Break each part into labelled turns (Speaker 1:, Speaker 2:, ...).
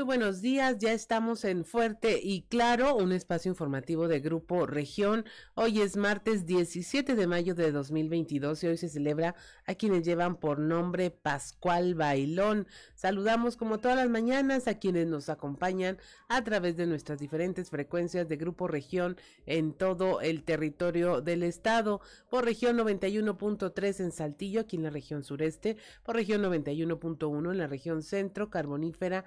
Speaker 1: Muy buenos días, ya estamos en Fuerte y Claro, un espacio informativo de Grupo Región. Hoy es martes 17 de mayo de 2022 y hoy se celebra a quienes llevan por nombre Pascual Bailón. Saludamos como todas las mañanas a quienes nos acompañan a través de nuestras diferentes frecuencias de Grupo Región en todo el territorio del estado. Por región 91.3 en Saltillo, aquí en la región sureste, por región 91.1 en la región centro, carbonífera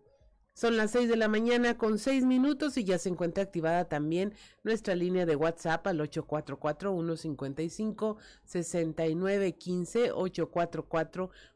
Speaker 1: Son las 6 de la mañana con 6 minutos y ya se encuentra activada también nuestra línea de WhatsApp al 844-155-6915,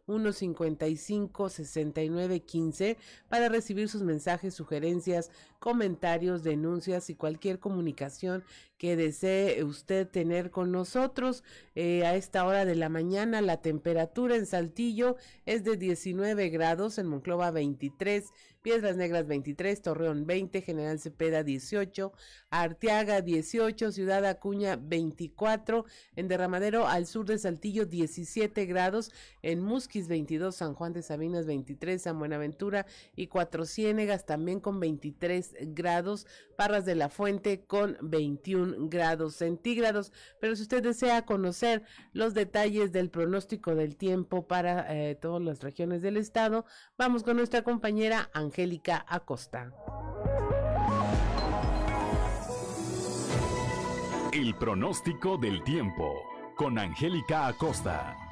Speaker 1: 844-155-6915 para recibir sus mensajes, sugerencias, comentarios, denuncias y cualquier comunicación que desee usted tener con nosotros. Eh, a esta hora de la mañana la temperatura en Saltillo es de 19 grados, en Monclova 23 Piedras Negras 23, Torreón 20, General Cepeda 18, Arteaga 18, Ciudad Acuña 24, en Derramadero al sur de Saltillo 17 grados, en Musquis 22, San Juan de Sabinas 23, San Buenaventura y Cuatro Ciénegas también con 23 grados, Parras de la Fuente con 21 grados centígrados. Pero si usted desea conocer los detalles del pronóstico del tiempo para eh, todas las regiones del estado, vamos con nuestra compañera. Angélica Acosta.
Speaker 2: El pronóstico del tiempo con Angélica Acosta.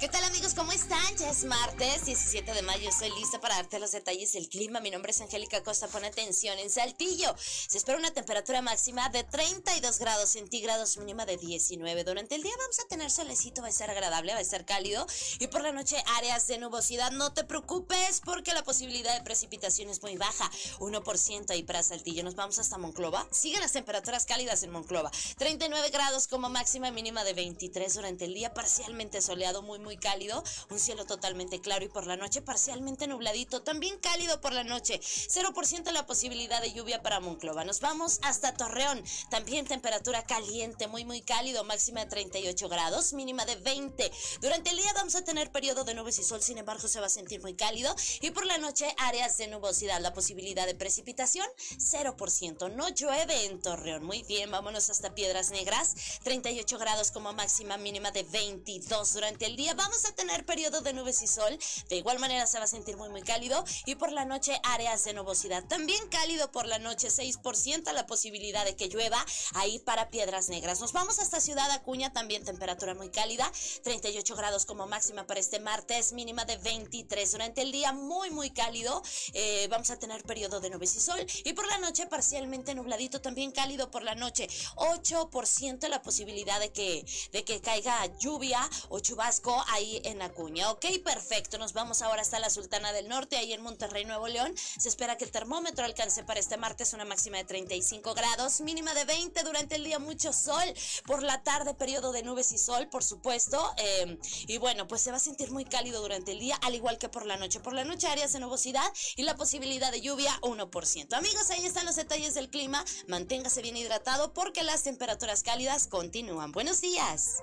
Speaker 3: ¿Qué tal amigos? ¿Cómo están? Ya es martes 17 de mayo. Estoy lista para darte los detalles del clima. Mi nombre es Angélica Costa. Pon atención. En Saltillo se espera una temperatura máxima de 32 grados centígrados, mínima de 19. Durante el día vamos a tener solecito, va a ser agradable, va a ser cálido. Y por la noche áreas de nubosidad. No te preocupes porque la posibilidad de precipitación es muy baja. 1% ahí para Saltillo. Nos vamos hasta Monclova. Siguen las temperaturas cálidas en Monclova. 39 grados como máxima, mínima de 23 durante el día. Parcialmente soleado, muy, muy muy cálido, un cielo totalmente claro y por la noche parcialmente nubladito, también cálido por la noche, 0% la posibilidad de lluvia para Monclova. Nos vamos hasta Torreón, también temperatura caliente, muy muy cálido, máxima de 38 grados, mínima de 20. Durante el día vamos a tener periodo de nubes y sol, sin embargo se va a sentir muy cálido y por la noche áreas de nubosidad, la posibilidad de precipitación 0%, no llueve en Torreón. Muy bien, vámonos hasta Piedras Negras, 38 grados como máxima mínima de 22 durante el día vamos a tener periodo de nubes y sol. De igual manera se va a sentir muy muy cálido y por la noche áreas de nubosidad. También cálido por la noche, 6% la posibilidad de que llueva ahí para Piedras Negras. Nos vamos hasta Ciudad Acuña, también temperatura muy cálida, 38 grados como máxima para este martes, mínima de 23. Durante el día muy muy cálido, eh, vamos a tener periodo de nubes y sol y por la noche parcialmente nubladito, también cálido por la noche, 8% la posibilidad de que, de que caiga lluvia o chubasco ahí en Acuña. Ok, perfecto. Nos vamos ahora hasta la Sultana del Norte, ahí en Monterrey, Nuevo León. Se espera que el termómetro alcance para este martes una máxima de 35 grados, mínima de 20 durante el día, mucho sol. Por la tarde, periodo de nubes y sol, por supuesto. Em, y bueno, pues se va a sentir muy cálido durante el día, al igual que por la noche. Por la noche, áreas de nubosidad y la posibilidad de lluvia 1%. Amigos, ahí están los detalles del clima. Manténgase bien hidratado porque las temperaturas cálidas continúan. Buenos días.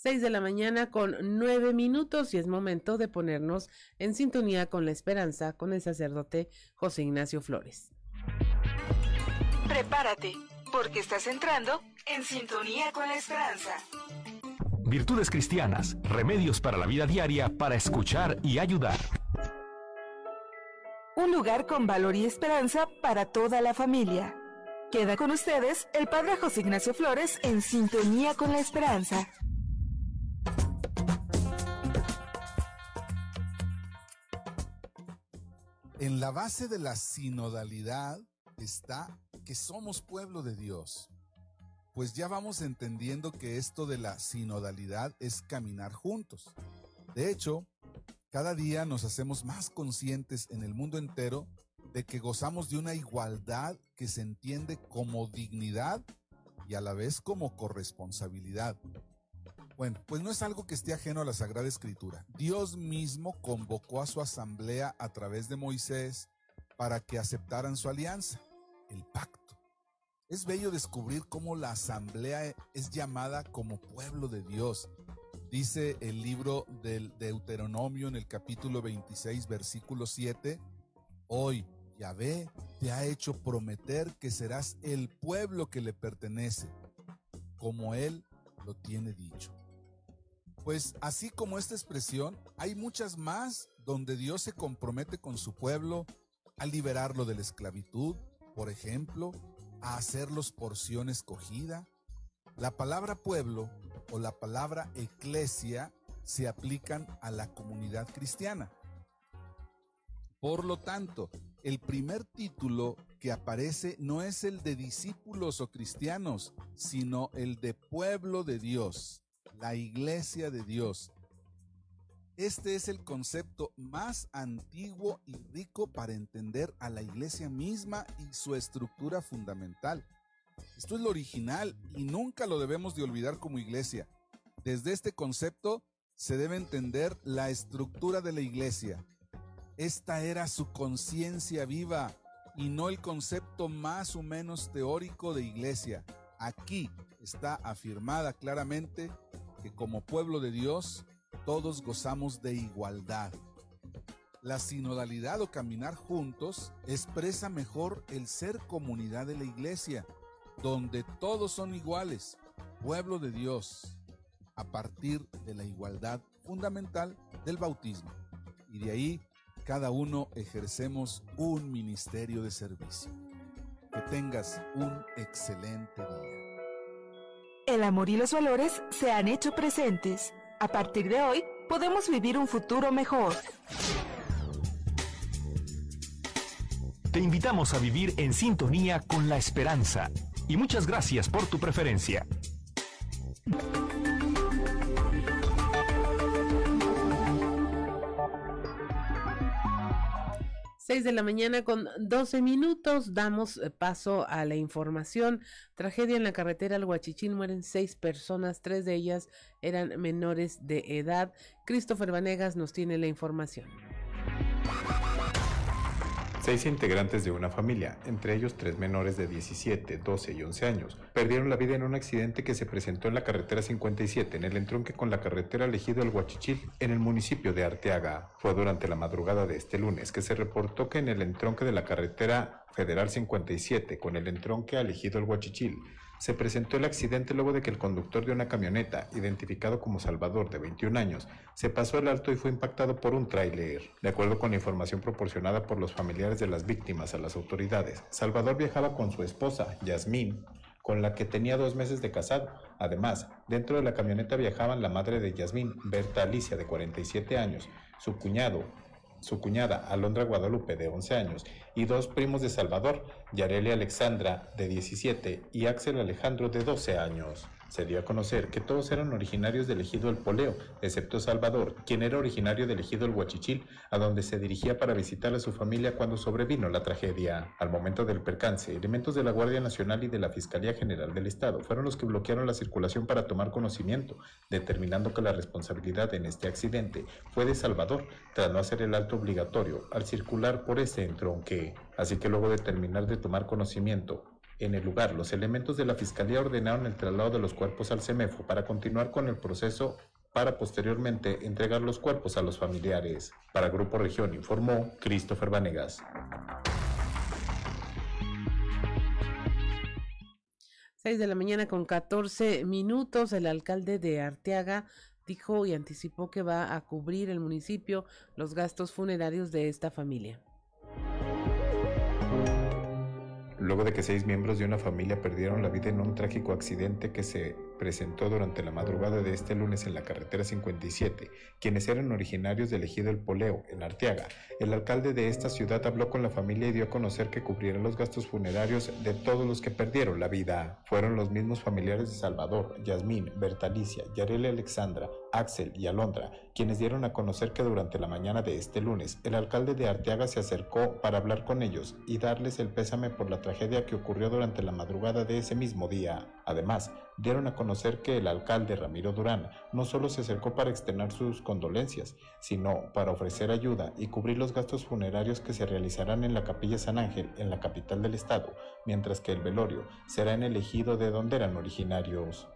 Speaker 1: 6 de la mañana con 9 minutos y es momento de ponernos en sintonía con la esperanza con el sacerdote José Ignacio Flores.
Speaker 4: Prepárate, porque estás entrando en sintonía con la esperanza.
Speaker 2: Virtudes cristianas, remedios para la vida diaria para escuchar y ayudar.
Speaker 4: Un lugar con valor y esperanza para toda la familia. Queda con ustedes el Padre José Ignacio Flores en sintonía con la esperanza.
Speaker 5: En la base de la sinodalidad está que somos pueblo de Dios. pues ya vamos entendiendo que esto de la sinodalidad es caminar juntos. De hecho, cada día nos hacemos más conscientes en el mundo entero de que gozamos de una igualdad que se entiende como dignidad y a la vez como corresponsabilidad. Bueno, pues no es algo que esté ajeno a la Sagrada Escritura. Dios mismo convocó a su asamblea a través de Moisés para que aceptaran su alianza, el pacto. Es bello descubrir cómo la asamblea es llamada como pueblo de Dios. Dice el libro del Deuteronomio en el capítulo 26, versículo 7, hoy Yahvé te ha hecho prometer que serás el pueblo que le pertenece, como él lo tiene dicho. Pues así como esta expresión, hay muchas más donde Dios se compromete con su pueblo a liberarlo de la esclavitud, por ejemplo, a hacerlos porción escogida. La palabra pueblo o la palabra eclesia se aplican a la comunidad cristiana. Por lo tanto, el primer título que aparece no es el de discípulos o cristianos, sino el de pueblo de Dios, la iglesia de Dios. Este es el concepto más antiguo y rico para entender a la iglesia misma y su estructura fundamental. Esto es lo original y nunca lo debemos de olvidar como iglesia. Desde este concepto se debe entender la estructura de la iglesia, esta era su conciencia viva y no el concepto más o menos teórico de iglesia. Aquí está afirmada claramente que como pueblo de Dios todos gozamos de igualdad. La sinodalidad o caminar juntos expresa mejor el ser comunidad de la iglesia, donde todos son iguales, pueblo de Dios, a partir de la igualdad fundamental del bautismo. Y de ahí cada uno ejercemos un ministerio de servicio. Que tengas un excelente día.
Speaker 4: El amor y los valores se han hecho presentes. A partir de hoy, podemos vivir un futuro mejor.
Speaker 2: Te invitamos a vivir en sintonía con la esperanza. Y muchas gracias por tu preferencia.
Speaker 1: 6 de la mañana con 12 minutos damos eh, paso a la información. Tragedia en la carretera al Huachichín, mueren seis personas, tres de ellas eran menores de edad. Christopher Vanegas nos tiene la información.
Speaker 6: Seis integrantes de una familia, entre ellos tres menores de 17, 12 y 11 años, perdieron la vida en un accidente que se presentó en la carretera 57, en el entronque con la carretera elegido el Huachichil, en el municipio de Arteaga. Fue durante la madrugada de este lunes que se reportó que en el entronque de la carretera Federal 57, con el entronque elegido el Huachichil, se presentó el accidente luego de que el conductor de una camioneta, identificado como Salvador de 21 años, se pasó el alto y fue impactado por un tráiler. De acuerdo con la información proporcionada por los familiares de las víctimas a las autoridades, Salvador viajaba con su esposa, Yasmín, con la que tenía dos meses de casado. Además, dentro de la camioneta viajaban la madre de Yasmín, Berta Alicia, de 47 años, su cuñado, su cuñada Alondra Guadalupe de 11 años y dos primos de Salvador, Yareli Alexandra de 17 y Axel Alejandro de 12 años. Se dio a conocer que todos eran originarios del ejido El Poleo, excepto Salvador, quien era originario del ejido El Huachichil, a donde se dirigía para visitar a su familia cuando sobrevino la tragedia. Al momento del percance, elementos de la Guardia Nacional y de la Fiscalía General del Estado fueron los que bloquearon la circulación para tomar conocimiento, determinando que la responsabilidad en este accidente fue de Salvador, tras no hacer el alto obligatorio al circular por ese entronque. Así que luego de terminar de tomar conocimiento, en el lugar, los elementos de la Fiscalía ordenaron el traslado de los cuerpos al CEMEFO para continuar con el proceso para posteriormente entregar los cuerpos a los familiares. Para Grupo Región informó Christopher Vanegas.
Speaker 1: 6 de la mañana con 14 minutos, el alcalde de Arteaga dijo y anticipó que va a cubrir el municipio los gastos funerarios de esta familia.
Speaker 6: Luego de que seis miembros de una familia perdieron la vida en un trágico accidente que se presentó durante la madrugada de este lunes en la carretera 57, quienes eran originarios del ejido El Poleo, en Arteaga. El alcalde de esta ciudad habló con la familia y dio a conocer que cubrieron los gastos funerarios de todos los que perdieron la vida. Fueron los mismos familiares de Salvador, Yasmín, Bertalicia, Yareli Alexandra, Axel y Alondra, quienes dieron a conocer que durante la mañana de este lunes el alcalde de Arteaga se acercó para hablar con ellos y darles el pésame por la tragedia que ocurrió durante la madrugada de ese mismo día. Además, dieron a conocer que el alcalde Ramiro Durán no solo se acercó para externar sus condolencias, sino para ofrecer ayuda y cubrir los gastos funerarios que se realizarán en la capilla San Ángel, en la capital del estado, mientras que el velorio será en el ejido de donde eran originarios.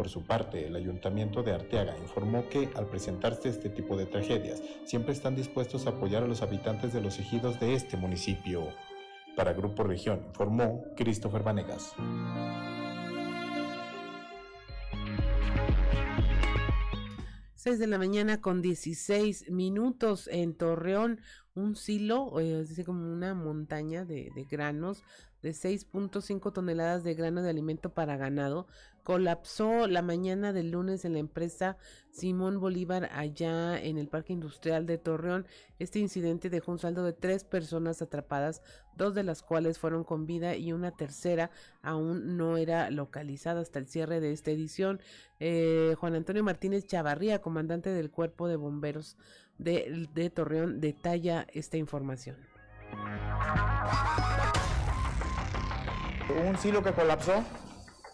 Speaker 6: Por su parte, el ayuntamiento de Arteaga informó que, al presentarse este tipo de tragedias, siempre están dispuestos a apoyar a los habitantes de los ejidos de este municipio. Para Grupo Región, informó Christopher Vanegas.
Speaker 1: 6 de la mañana con 16 minutos en Torreón, un silo, eh, decir, como una montaña de granos de 6.5 toneladas de grano de alimento para ganado colapsó la mañana del lunes en la empresa Simón Bolívar allá en el Parque Industrial de Torreón. Este incidente dejó un saldo de tres personas atrapadas, dos de las cuales fueron con vida y una tercera aún no era localizada hasta el cierre de esta edición. Eh, Juan Antonio Martínez Chavarría, comandante del Cuerpo de Bomberos de, de Torreón, detalla esta información.
Speaker 7: Un silo que colapsó.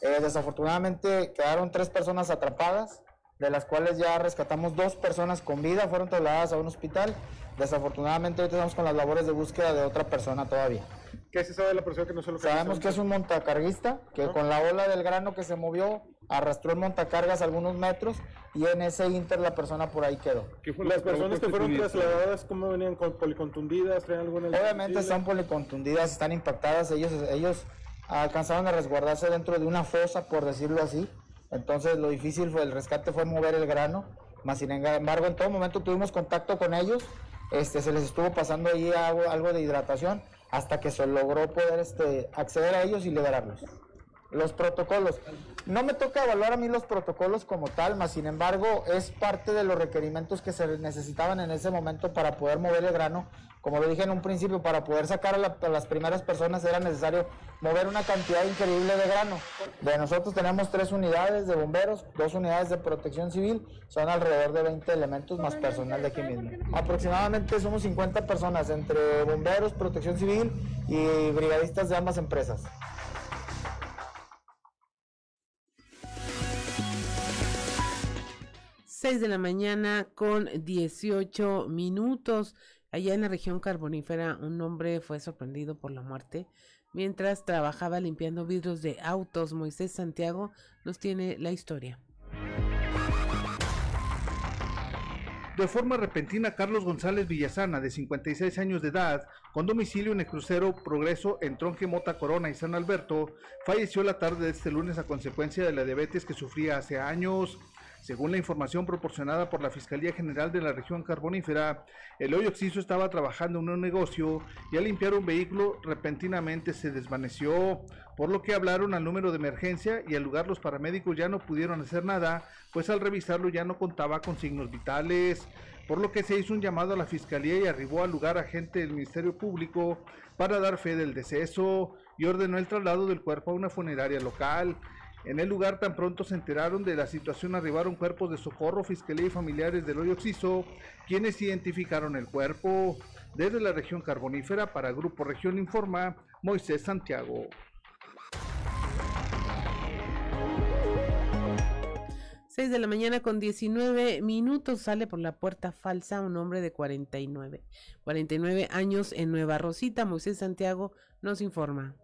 Speaker 7: Eh, desafortunadamente quedaron tres personas atrapadas, de las cuales ya rescatamos dos personas con vida, fueron trasladadas a un hospital. Desafortunadamente hoy estamos con las labores de búsqueda de otra persona todavía.
Speaker 8: ¿Qué se sabe de la persona que no se localiza?
Speaker 7: Sabemos que es un montacarguista, que con la ola del grano que se movió, arrastró el montacargas algunos metros y en ese inter la persona por ahí quedó.
Speaker 8: Las personas que fueron trasladadas, ¿cómo venían? ¿Con policontundidas? ¿Traían alguna
Speaker 7: Obviamente están policontundidas, están impactadas, ellos, ellos alcanzaron a resguardarse dentro de una fosa, por decirlo así. Entonces lo difícil fue el rescate fue mover el grano, más sin embargo en todo momento tuvimos contacto con ellos, este, se les estuvo pasando ahí algo, algo de hidratación hasta que se logró poder este, acceder a ellos y liberarlos. Los protocolos. No me toca evaluar a mí los protocolos como tal, más sin embargo es parte de los requerimientos que se necesitaban en ese momento para poder mover el grano como lo dije en un principio, para poder sacar a, las primeras personas era necesario mover una cantidad increíble de grano. De nosotros tenemos tres unidades de bomberos, dos unidades de protección civil, son alrededor de 20 elementos más personal de aquí mismo. Aproximadamente somos 50 personas entre bomberos, protección civil y brigadistas de ambas empresas.
Speaker 1: Seis de la mañana con 18 minutos. Allá en la región carbonífera, un hombre fue sorprendido por la muerte mientras trabajaba limpiando vidrios de autos. Moisés Santiago nos tiene la historia.
Speaker 9: De forma repentina, Carlos González Villasana, de 56 años de edad, con domicilio en el crucero Progreso en Tronque Mota Corona y San Alberto, falleció la tarde de este lunes a consecuencia de la diabetes que sufría hace años. Según la información proporcionada por la Fiscalía General de la región carbonífera, el hoyo Oxiso estaba trabajando en un negocio y al limpiar un vehículo repentinamente se desvaneció, por lo que hablaron al número de emergencia y al lugar los paramédicos ya no pudieron hacer nada, pues al revisarlo ya no contaba con signos vitales, por lo que se hizo un llamado a la Fiscalía y arribó al lugar agente del Ministerio Público para dar fe del deceso y ordenó el traslado del cuerpo a una funeraria local. En el lugar tan pronto se enteraron de la situación arribaron cuerpos de socorro, fiscalía y familiares del hoyo oxiso, quienes identificaron el cuerpo. Desde la región carbonífera para Grupo Región Informa, Moisés Santiago.
Speaker 1: 6 de la mañana con 19 minutos sale por la puerta falsa un hombre de 49, 49 años en Nueva Rosita. Moisés Santiago nos informa.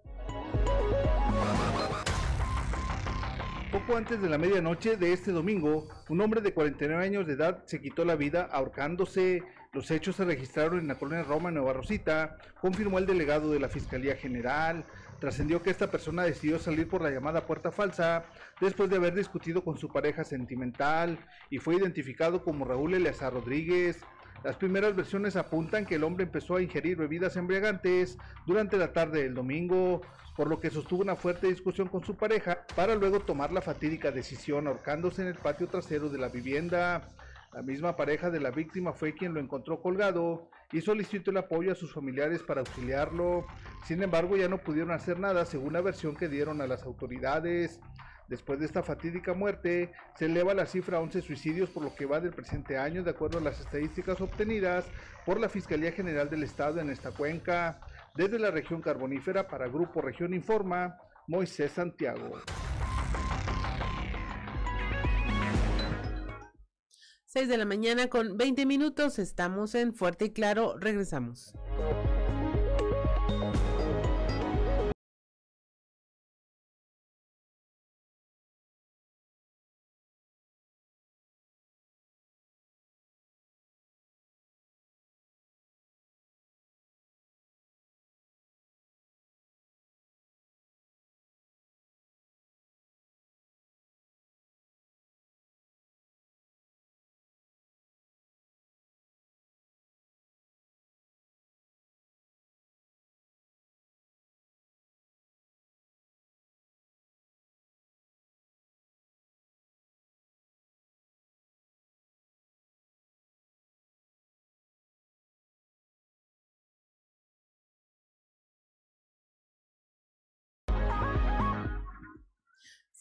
Speaker 9: Antes de la medianoche de este domingo, un hombre de 49 años de edad se quitó la vida ahorcándose. Los hechos se registraron en la colonia Roma, Nueva Rosita, confirmó el delegado de la Fiscalía General. Trascendió que esta persona decidió salir por la llamada puerta falsa después de haber discutido con su pareja sentimental y fue identificado como Raúl Eleazar Rodríguez. Las primeras versiones apuntan que el hombre empezó a ingerir bebidas embriagantes durante la tarde del domingo, por lo que sostuvo una fuerte discusión con su pareja para luego tomar la fatídica decisión ahorcándose en el patio trasero de la vivienda. La misma pareja de la víctima fue quien lo encontró colgado y solicitó el apoyo a sus familiares para auxiliarlo. Sin embargo, ya no pudieron hacer nada según la versión que dieron a las autoridades. Después de esta fatídica muerte, se eleva la cifra a 11 suicidios por lo que va del presente año, de acuerdo a las estadísticas obtenidas por la Fiscalía General del Estado en esta cuenca. Desde la región carbonífera para Grupo Región Informa, Moisés Santiago.
Speaker 1: 6 de la mañana con 20 minutos, estamos en Fuerte y Claro, regresamos.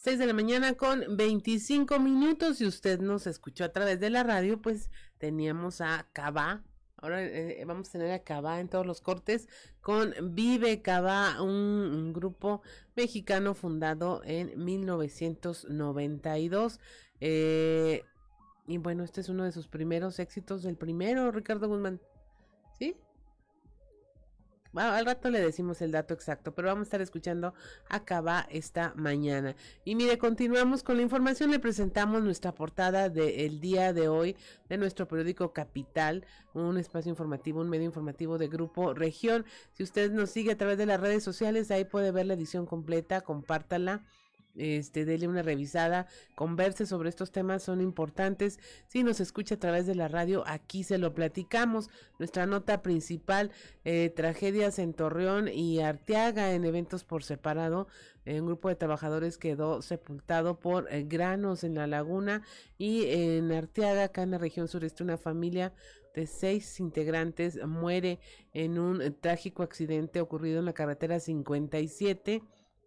Speaker 1: 6 de la mañana con 25 minutos. Si usted nos escuchó a través de la radio, pues teníamos a Cabá. Ahora eh, vamos a tener a Cabá en todos los cortes con Vive Cabá, un, grupo mexicano fundado en 1992. Eh, y bueno, este es uno de sus primeros éxitos, el primero, Ricardo Guzmán. ¿Sí? Al rato le decimos el dato exacto, pero vamos a estar escuchando acaba esta mañana. Y mire, continuamos con la información. Le presentamos nuestra portada del día de hoy de nuestro periódico Capital, un espacio informativo, un medio informativo de Grupo Región. Si usted nos sigue a través de las redes sociales, ahí puede ver la edición completa, compártala este, dele una revisada, converse sobre estos temas, son importantes. Si nos escucha a través de la radio, aquí se lo platicamos. Nuestra nota principal, eh, tragedias en Torreón y Arteaga en eventos por separado. un grupo de trabajadores quedó sepultado por eh, granos en la laguna y en Arteaga, acá en la región sureste, una familia de seis integrantes muere en un trágico accidente ocurrido en la carretera 57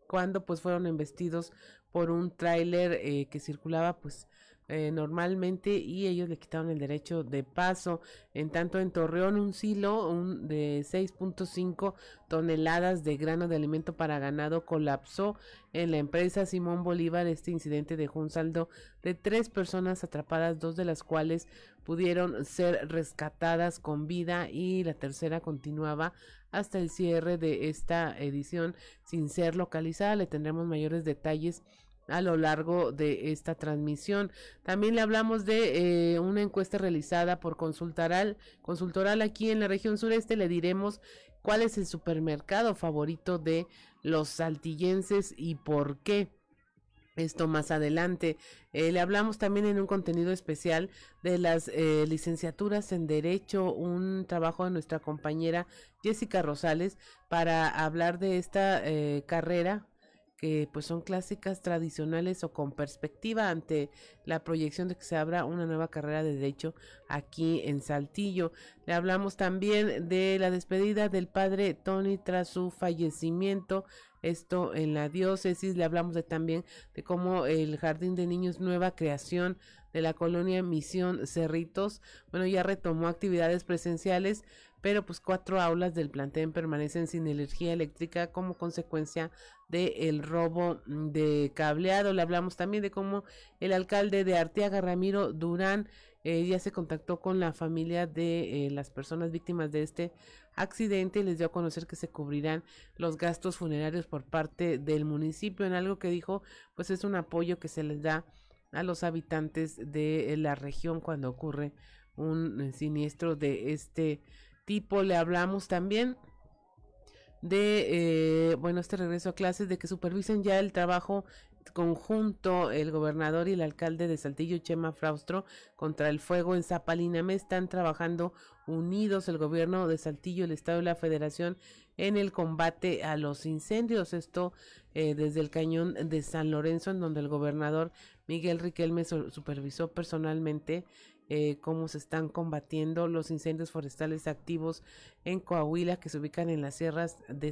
Speaker 1: cuando pues fueron embestidos por un tráiler eh, que circulaba pues eh, normalmente y ellos le quitaron el derecho de paso. En tanto, en Torreón, un silo de 6.5 toneladas de grano de alimento para ganado colapsó en la empresa Simón Bolívar. Este incidente dejó un saldo de tres personas atrapadas, dos de las cuales pudieron ser rescatadas con vida y la tercera continuaba hasta el cierre de esta edición sin ser localizada. Le tendremos mayores detalles a lo largo de esta transmisión. También le hablamos de eh, una encuesta realizada por Consultoral, Consultoral aquí en la región sureste. Le diremos cuál es el supermercado favorito de los saltillenses y por qué. Esto más adelante. Eh, le hablamos también en un contenido especial de las eh, licenciaturas en Derecho, un trabajo de nuestra compañera Jessica Rosales para hablar de esta carrera que pues son clásicas tradicionales o con perspectiva ante la proyección de que se abra una nueva carrera de derecho aquí en Saltillo. Le hablamos también de la despedida del padre Tony tras su fallecimiento, esto en la diócesis. Le hablamos de también de cómo el Jardín de Niños Nueva Creación de la colonia Misión Cerritos, bueno, ya retomó actividades presenciales, pero pues cuatro aulas del plantel permanecen sin energía eléctrica como consecuencia del robo de cableado. Le hablamos también de cómo el alcalde de Arteaga, Ramiro Durán, eh, ya se contactó con la familia de eh, las personas víctimas de este accidente y les dio a conocer que se cubrirán los gastos funerarios por parte del municipio. En algo que dijo pues es un apoyo que se les da a los habitantes de la región cuando ocurre un eh, siniestro de este tipo. Le hablamos también de, eh, bueno, este regreso a clases, de que supervisen ya el trabajo conjunto el gobernador y el alcalde de Saltillo, Chema Fraustro, contra el fuego en Zapaliname. Están trabajando unidos el gobierno de Saltillo, el Estado y la Federación en el combate a los incendios. Esto eh, desde el cañón de San Lorenzo, en donde el gobernador Miguel Riquelme supervisó personalmente eh, cómo se están combatiendo los incendios forestales activos en Coahuila, que se ubican en las sierras de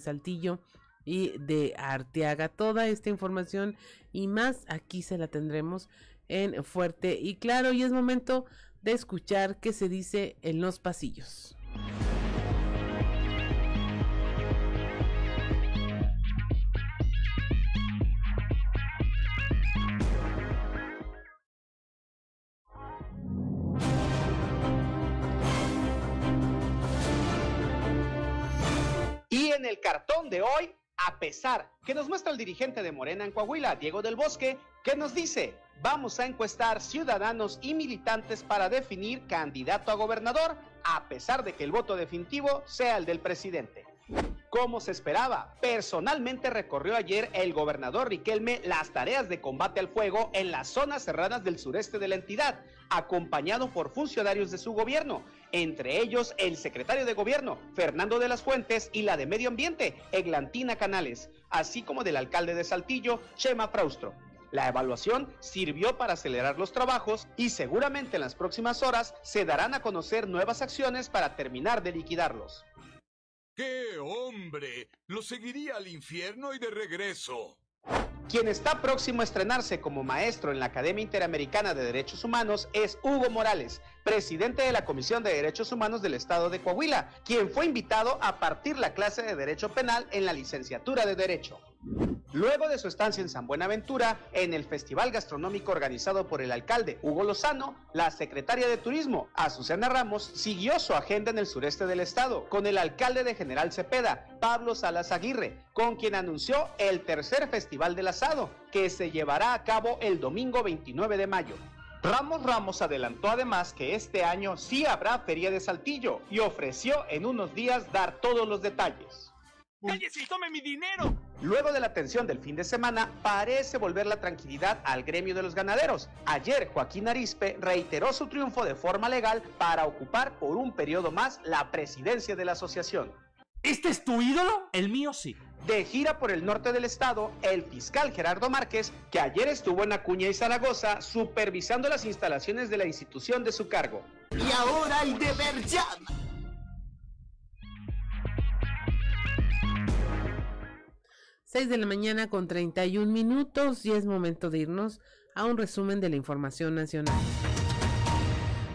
Speaker 1: Saltillo y de Arteaga. Toda esta información y más aquí se la tendremos en Fuerte y Claro y es momento de escuchar qué se dice en los pasillos.
Speaker 10: Y en el cartón de hoy a pesar que nos muestra el dirigente de Morena en Coahuila, Diego del Bosque, que nos dice, vamos a encuestar ciudadanos y militantes para definir candidato a gobernador, a pesar de que el voto definitivo sea el del presidente. Como se esperaba, personalmente recorrió ayer el gobernador Riquelme las tareas de combate al fuego en las zonas cerradas del sureste de la entidad, acompañado por funcionarios de su gobierno, entre ellos el secretario de gobierno, Fernando de las Fuentes, y la de Medio Ambiente, Eglantina Canales, así como del alcalde de Saltillo, Chema Fraustro. La evaluación sirvió para acelerar los trabajos y seguramente en las próximas horas se darán a conocer nuevas acciones para terminar de liquidarlos.
Speaker 11: ¡Qué hombre! Lo seguiría al infierno y de regreso.
Speaker 10: Quien está próximo a estrenarse como maestro en la Academia Interamericana de Derechos Humanos es Hugo Morales, presidente de la Comisión de Derechos Humanos del Estado de Coahuila, quien fue invitado a partir la clase de Derecho Penal en la licenciatura de Derecho. Luego de su estancia en San Buenaventura, en el festival gastronómico organizado por el alcalde Hugo Lozano, la secretaria de Turismo, Azucena Ramos, siguió su agenda en el sureste del estado, con el alcalde de General Cepeda, Pablo Salas Aguirre, con quien anunció el tercer Festival del Asado, que se llevará a cabo el domingo 29 de mayo. Ramos Ramos adelantó además que este año sí habrá Feria de Saltillo y ofreció en unos días dar todos los detalles.
Speaker 11: ¡Cállese y tome mi dinero!
Speaker 10: Luego de la tensión del fin de semana, parece volver la tranquilidad al gremio de los ganaderos. Ayer, Joaquín Arispe reiteró su triunfo de forma legal para ocupar por un periodo más la presidencia de la asociación.
Speaker 12: ¿Este es tu ídolo? El mío sí.
Speaker 10: De gira por el norte del estado, el fiscal Gerardo Márquez, que ayer estuvo en Acuña y Zaragoza supervisando las instalaciones de la institución de su cargo.
Speaker 13: Y ahora el deber llama.
Speaker 1: 6 de la mañana con 31 minutos y es momento de irnos a un resumen de la información nacional.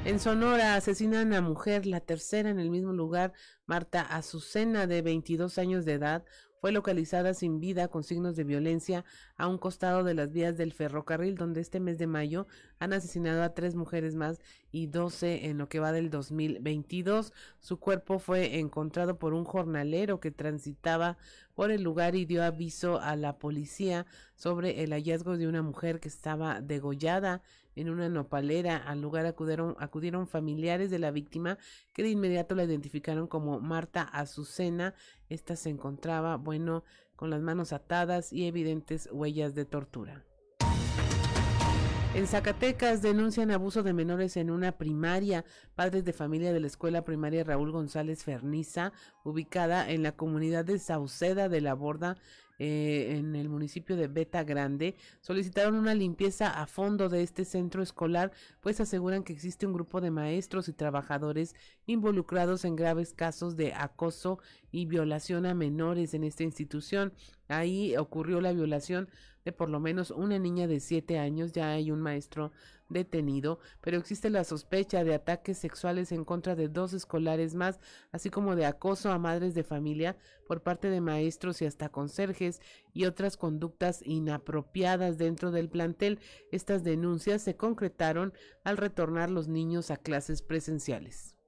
Speaker 1: En Sonora asesinan a mujer, la tercera en el mismo lugar, Marta Azucena, de 22 años de edad, fue localizada sin vida con signos de violencia a un costado de las vías del ferrocarril, donde este mes de mayo han asesinado a tres mujeres más y doce en lo que va del 2022. Su cuerpo fue encontrado por un jornalero que transitaba por el lugar y dio aviso a la policía sobre el hallazgo de una mujer que estaba degollada en una nopalera. Al lugar acudieron, acudieron familiares de la víctima que de inmediato la identificaron como Marta Azucena. Esta se encontraba, bueno, con las manos atadas y evidentes huellas de tortura. En Zacatecas denuncian abuso de menores en una primaria. Padres de familia de la escuela primaria Raúl González Ferniza, ubicada en la comunidad de Sauceda de la Borda, eh, en el municipio de Beta Grande, solicitaron una limpieza a fondo de este centro escolar, pues aseguran que existe un grupo de maestros y trabajadores involucrados en graves casos de acoso y violación a menores en esta institución. Ahí ocurrió la violación de por lo menos una niña de siete años, ya hay un maestro detenido, pero existe la sospecha de ataques sexuales en contra de dos escolares más, así como de acoso a madres de familia por parte de maestros y hasta conserjes y otras conductas inapropiadas dentro del plantel. Estas denuncias se concretaron al retornar los niños a clases presenciales.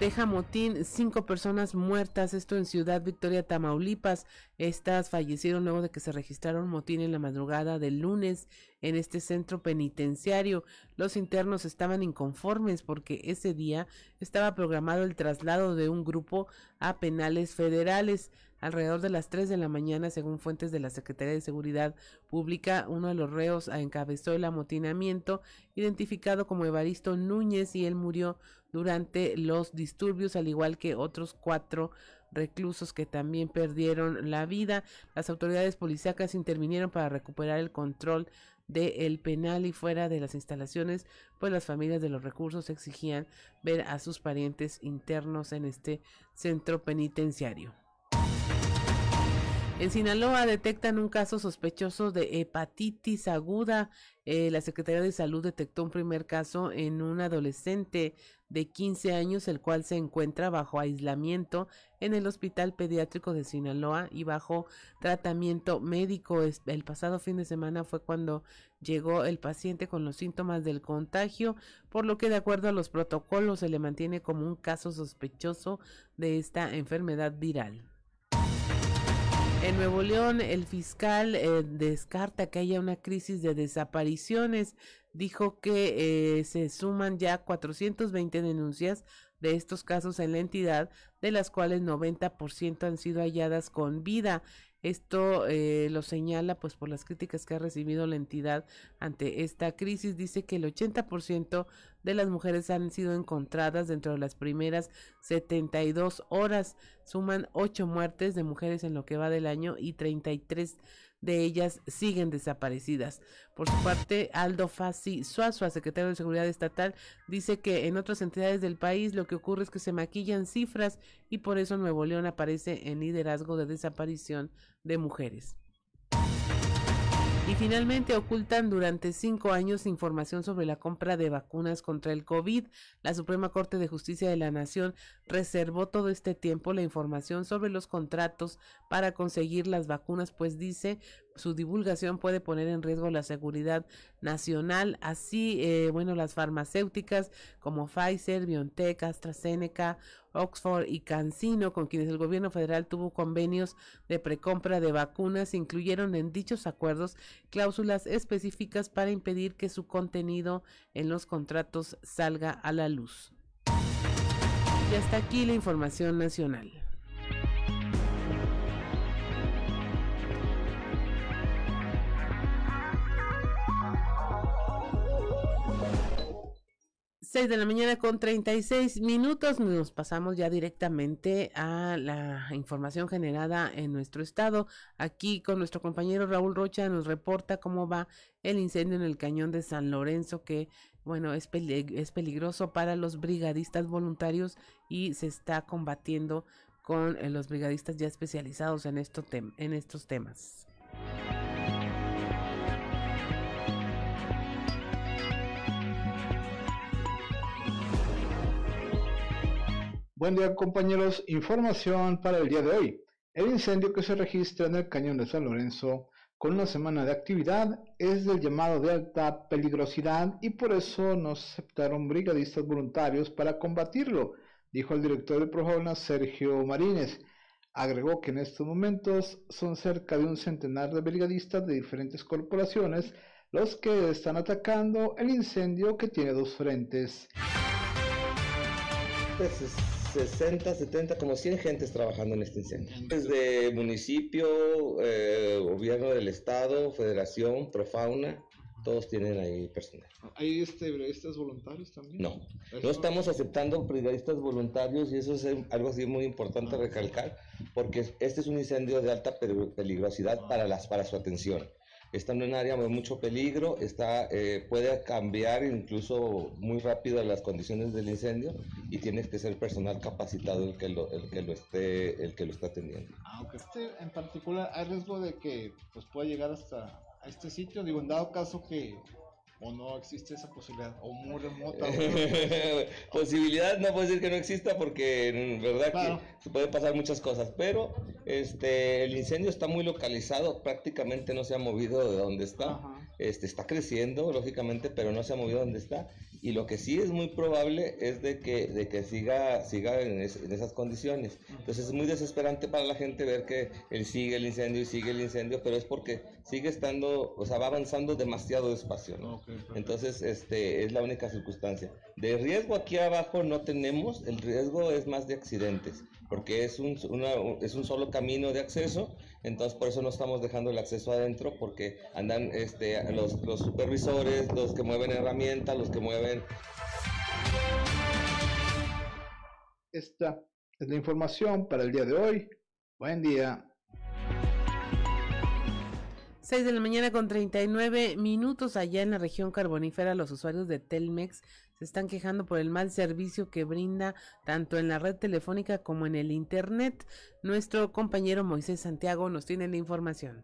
Speaker 1: Deja motín, cinco personas muertas, esto en Ciudad Victoria, Tamaulipas. Estas fallecieron luego de que se registraron motín en la madrugada del lunes en este centro penitenciario. Los internos estaban inconformes porque ese día estaba programado el traslado de un grupo a penales federales. Alrededor de las 3 de la mañana, según fuentes de la Secretaría de Seguridad Pública, uno de los reos encabezó el amotinamiento, identificado como Evaristo Núñez, y él murió durante los disturbios, al igual que otros cuatro reclusos que también perdieron la vida. Las autoridades policíacas intervinieron para recuperar el control del penal y fuera de las instalaciones, pues las familias de los recursos exigían ver a sus parientes internos en este centro penitenciario. En Sinaloa detectan un caso sospechoso de hepatitis aguda. Eh, la Secretaría de Salud detectó un primer caso en un adolescente de 15 años, el cual se encuentra bajo aislamiento en el Hospital Pediátrico de Sinaloa y bajo tratamiento médico. El pasado fin de semana fue cuando llegó el paciente con los síntomas del contagio, por lo que de acuerdo a los protocolos se le mantiene como un caso sospechoso de esta enfermedad viral. En Nuevo León, el fiscal eh, descarta que haya una crisis de desapariciones. Dijo que eh, se suman ya 420 denuncias de estos casos en la entidad, de las cuales 90% han sido halladas con vida. Esto eh, lo señala pues por las críticas que ha recibido la entidad ante esta crisis. Dice que el 80% de las mujeres han sido encontradas dentro de las primeras 72 horas. Suman 8 muertes de mujeres en lo que va del año y 33 de ellas siguen desaparecidas. Por su parte, Aldo Fassi Suazua, secretario de Seguridad Estatal, dice que en otras entidades del país lo que ocurre es que se maquillan cifras y por eso Nuevo León aparece en liderazgo de desaparición de mujeres. Y finalmente ocultan durante cinco años información sobre la compra de vacunas contra el COVID. La Suprema Corte de Justicia de la Nación reservó todo este tiempo la información sobre los contratos para conseguir las vacunas, pues dice su divulgación puede poner en riesgo la seguridad nacional. Así, eh, bueno, las farmacéuticas como Pfizer, BioNTech, AstraZeneca, Oxford y CanSino, con quienes el gobierno federal tuvo convenios de precompra de vacunas, incluyeron en dichos acuerdos cláusulas específicas para impedir que su contenido en los contratos salga a la luz. Y hasta aquí la información nacional. 6 de la mañana con 36 minutos. Nos pasamos ya directamente a la información generada en nuestro estado. Aquí con nuestro compañero Raúl Rocha nos reporta cómo va el incendio en el cañón de San Lorenzo que bueno, es, es peligroso para los brigadistas voluntarios y se está combatiendo con eh, los brigadistas ya especializados en, esto en estos temas.
Speaker 9: Buen día compañeros, información para el día de hoy. El incendio que se registra en el cañón de San Lorenzo con una semana de actividad es del llamado de alta peligrosidad y por eso nos aceptaron brigadistas voluntarios para combatirlo, dijo el director de Projona Sergio Marínez. Agregó que en estos momentos son cerca de un centenar de brigadistas de diferentes corporaciones los que están atacando el incendio que tiene dos frentes.
Speaker 14: Pues 60, 70, como 100 gentes trabajando en este incendio. Desde municipio, eh, gobierno del estado, federación, profauna, todos tienen ahí personal.
Speaker 9: ¿Hay este, brigadistas voluntarios también?
Speaker 14: No, no estamos aceptando brigadistas voluntarios y eso es algo así muy importante recalcar porque este es un incendio de alta peligrosidad para, las, para su atención está en un área de mucho peligro, está, eh, puede cambiar incluso muy rápido las condiciones del incendio y tiene que ser personal capacitado el que lo, el que lo esté, el que lo está atendiendo.
Speaker 9: Aunque este en particular hay riesgo de que pues pueda llegar hasta a este sitio, digo, en dado caso que o no existe esa posibilidad, o muy remota.
Speaker 14: posibilidad no puedo decir que no exista porque en verdad que se pueden pasar muchas cosas, pero este el incendio está muy localizado, prácticamente no se ha movido de donde está. Este, está creciendo, lógicamente, pero no se ha movido donde está. Y lo que sí es muy probable es de que, de que siga, siga en, esas condiciones. Entonces es muy desesperante para la gente ver que él sigue el incendio y sigue el incendio, pero es porque sigue estando, o sea, va avanzando demasiado despacio, ¿no? Entonces, este, es la única circunstancia. De riesgo aquí abajo no tenemos, el riesgo es más de accidentes, porque es un, es un solo camino de acceso entonces por eso no estamos dejando el acceso adentro porque andan este, los, los supervisores, los que mueven herramientas, los que mueven...
Speaker 9: Esta es la información para el día de hoy. Buen día.
Speaker 1: 6 de la mañana con 39 minutos allá en la región carbonífera, los usuarios de Telmex se están quejando por el mal servicio que brinda tanto en la red telefónica como en el Internet. Nuestro compañero Moisés Santiago nos tiene la información.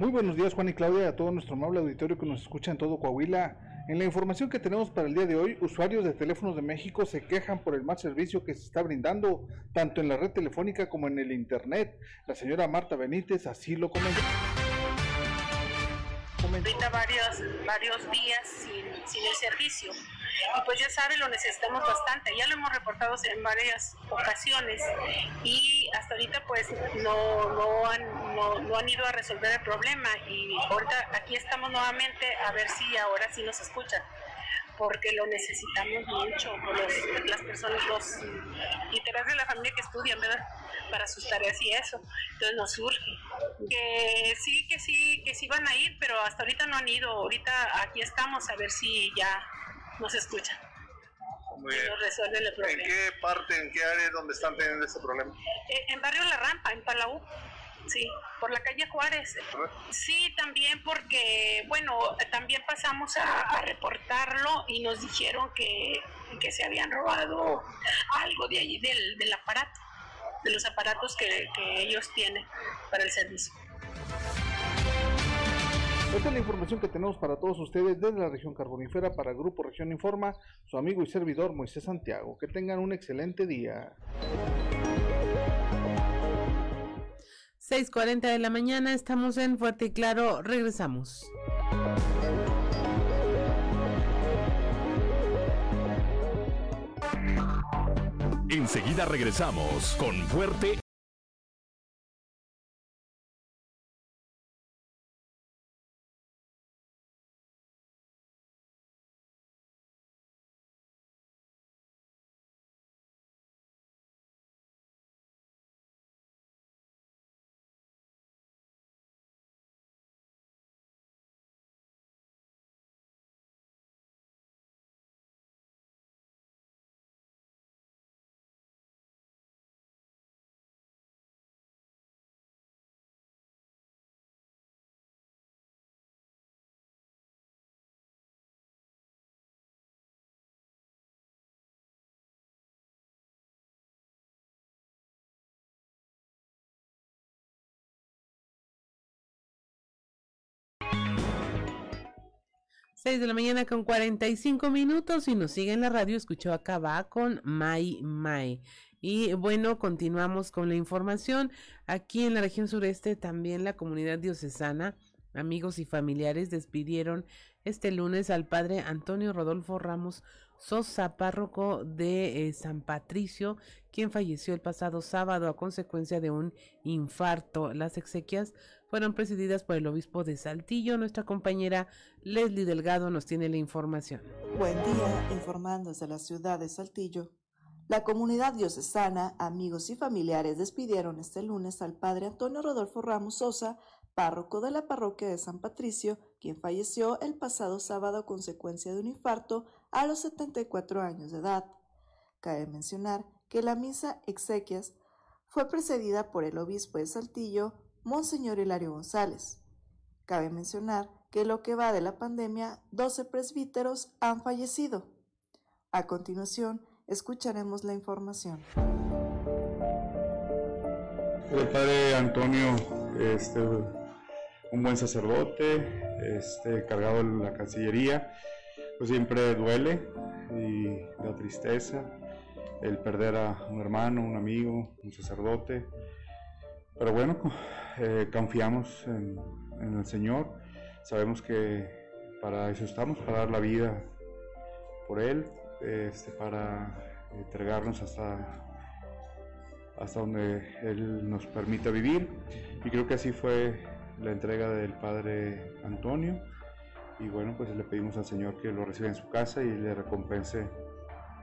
Speaker 9: Muy buenos días Juan y Claudia, a todo nuestro amable auditorio que nos escucha en todo Coahuila. En la información que tenemos para el día de hoy, usuarios de teléfonos de México se quejan por el mal servicio que se está brindando tanto en la red telefónica como en el Internet. La señora Marta Benítez así lo comentó.
Speaker 15: Ahorita varios, varios días sin, sin el servicio. Y pues ya sabe, lo necesitamos bastante. Ya lo hemos reportado en varias ocasiones y hasta ahorita pues no, no, han, no, no han ido a resolver el problema. Y ahorita aquí estamos nuevamente a ver si ahora sí nos escuchan porque lo necesitamos mucho, los, las personas, los integrantes de la familia que estudian, ¿verdad? Para sus tareas y eso. Entonces nos surge. Que sí, que sí, que sí van a ir, pero hasta ahorita no han ido. Ahorita aquí estamos a ver si ya nos escuchan.
Speaker 9: Muy bien. Nos resuelven el problema. ¿En qué parte, en qué área es donde están teniendo este problema?
Speaker 15: Eh, en Barrio La Rampa, en Palau. Sí, por la calle Juárez. Sí, también porque, bueno, también pasamos a, reportarlo y nos dijeron que, que, se habían robado algo de allí, del, del aparato, de los aparatos que, que ellos tienen para el servicio.
Speaker 9: Esta es la información que tenemos para todos ustedes desde la región carbonífera para Grupo Región Informa, su amigo y servidor Moisés Santiago. Que tengan un excelente día.
Speaker 1: 6.40 de la mañana, estamos en Fuerte y Claro, regresamos.
Speaker 2: Enseguida regresamos con Fuerte
Speaker 1: 6 de la mañana con 45 minutos y nos sigue en la radio, escuchó acá va con Mai Mai. Y bueno, continuamos con la información. Aquí en la región sureste también la comunidad diocesana, amigos y familiares despidieron este lunes al padre Antonio Rodolfo Ramos Sosa, párroco de eh, San Patricio, quien falleció el pasado sábado a consecuencia de un infarto. Las exequias fueron presididas por el obispo de Saltillo. Nuestra compañera Leslie Delgado nos tiene la información.
Speaker 16: Buen día, informando desde la ciudad de Saltillo. La comunidad diocesana, amigos y familiares despidieron este lunes al padre Antonio Rodolfo Ramos Sosa, párroco de la parroquia de San Patricio, quien falleció el pasado sábado a consecuencia de un infarto a los 74 años de edad. Cabe mencionar que la misa exequias fue precedida por el obispo de Saltillo, Monseñor Hilario González. Cabe mencionar que lo que va de la pandemia, 12 presbíteros han fallecido. A continuación, escucharemos la información.
Speaker 17: El padre Antonio, este, un buen sacerdote, este, cargado en la Cancillería, pues siempre duele y da tristeza el perder a un hermano, un amigo, un sacerdote Pero bueno, eh, confiamos en, el Señor, sabemos que para eso estamos, para dar la vida por Él, este, para entregarnos hasta, hasta donde Él nos permita vivir. Y creo que así fue la entrega del Padre Antonio. Y bueno, pues le pedimos al Señor que lo reciba en su casa y le recompense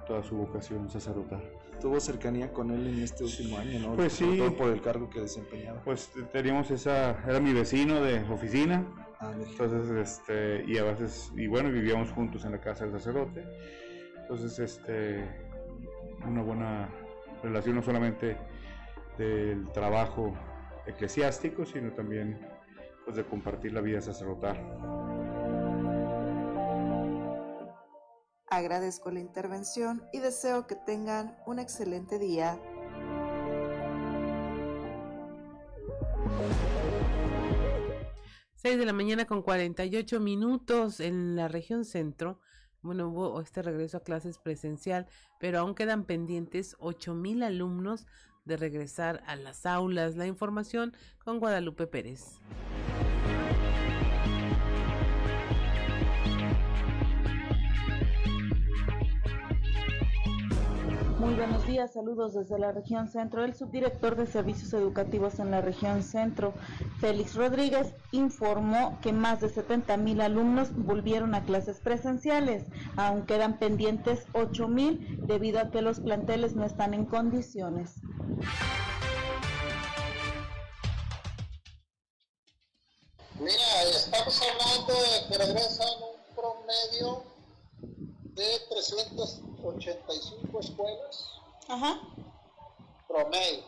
Speaker 17: toda su vocación sacerdotal.
Speaker 18: Tuvo cercanía con él en este último año, ¿no?
Speaker 17: Pues
Speaker 18: Sobre
Speaker 17: sí.
Speaker 18: todo por el cargo que desempeñaba.
Speaker 17: Pues teníamos esa, era mi vecino de oficina,
Speaker 18: Ah,
Speaker 17: entonces, este, y a veces, y bueno, vivíamos juntos en la casa del sacerdote, entonces, este, una buena relación no solamente del trabajo eclesiástico, sino también, pues, de compartir la vida sacerdotal.
Speaker 16: Agradezco la intervención y deseo que tengan un excelente día.
Speaker 1: De la mañana con 48 minutos en la región centro. Bueno, hubo este regreso a clases presencial, pero aún quedan pendientes 8 mil alumnos de regresar a las aulas. La información con Guadalupe Pérez.
Speaker 19: Muy buenos días, saludos desde la región centro. El subdirector de servicios educativos en la región centro, Félix Rodríguez, informó que más de 70 mil alumnos volvieron a clases presenciales, aún quedan pendientes 8 mil debido a que los planteles no están en condiciones.
Speaker 20: Mira, estamos hablando de que regresan un promedio de 385 escuelas.
Speaker 19: Ajá.
Speaker 20: Promedio.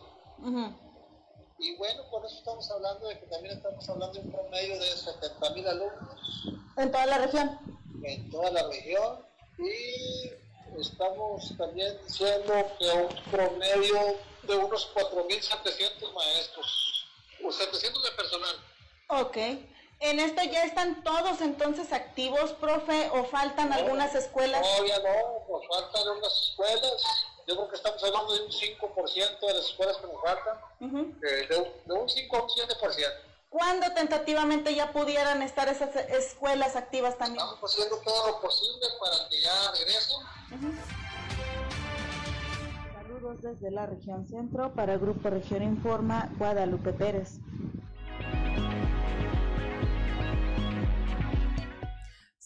Speaker 20: Y bueno, con eso estamos hablando de que también estamos hablando de un promedio de 70 mil alumnos
Speaker 19: En toda la región.
Speaker 20: en toda la región. Y estamos también diciendo que un promedio de unos 4.700 maestros, o 700 de personal.
Speaker 19: Ok. En esto ya están todos entonces activos, profe, o faltan algunas escuelas.
Speaker 20: Todavía no, nos faltan unas escuelas. Yo creo que estamos hablando de un 5% de las escuelas que nos faltan, eh, de, un- de un 5 a un 7%.
Speaker 19: ¿Cuándo tentativamente ya pudieran estar esas escuelas activas también?
Speaker 20: Estamos haciendo todo lo posible para que ya regresen.
Speaker 19: Saludos desde la región centro para Grupo Región Informa, Guadalupe Pérez.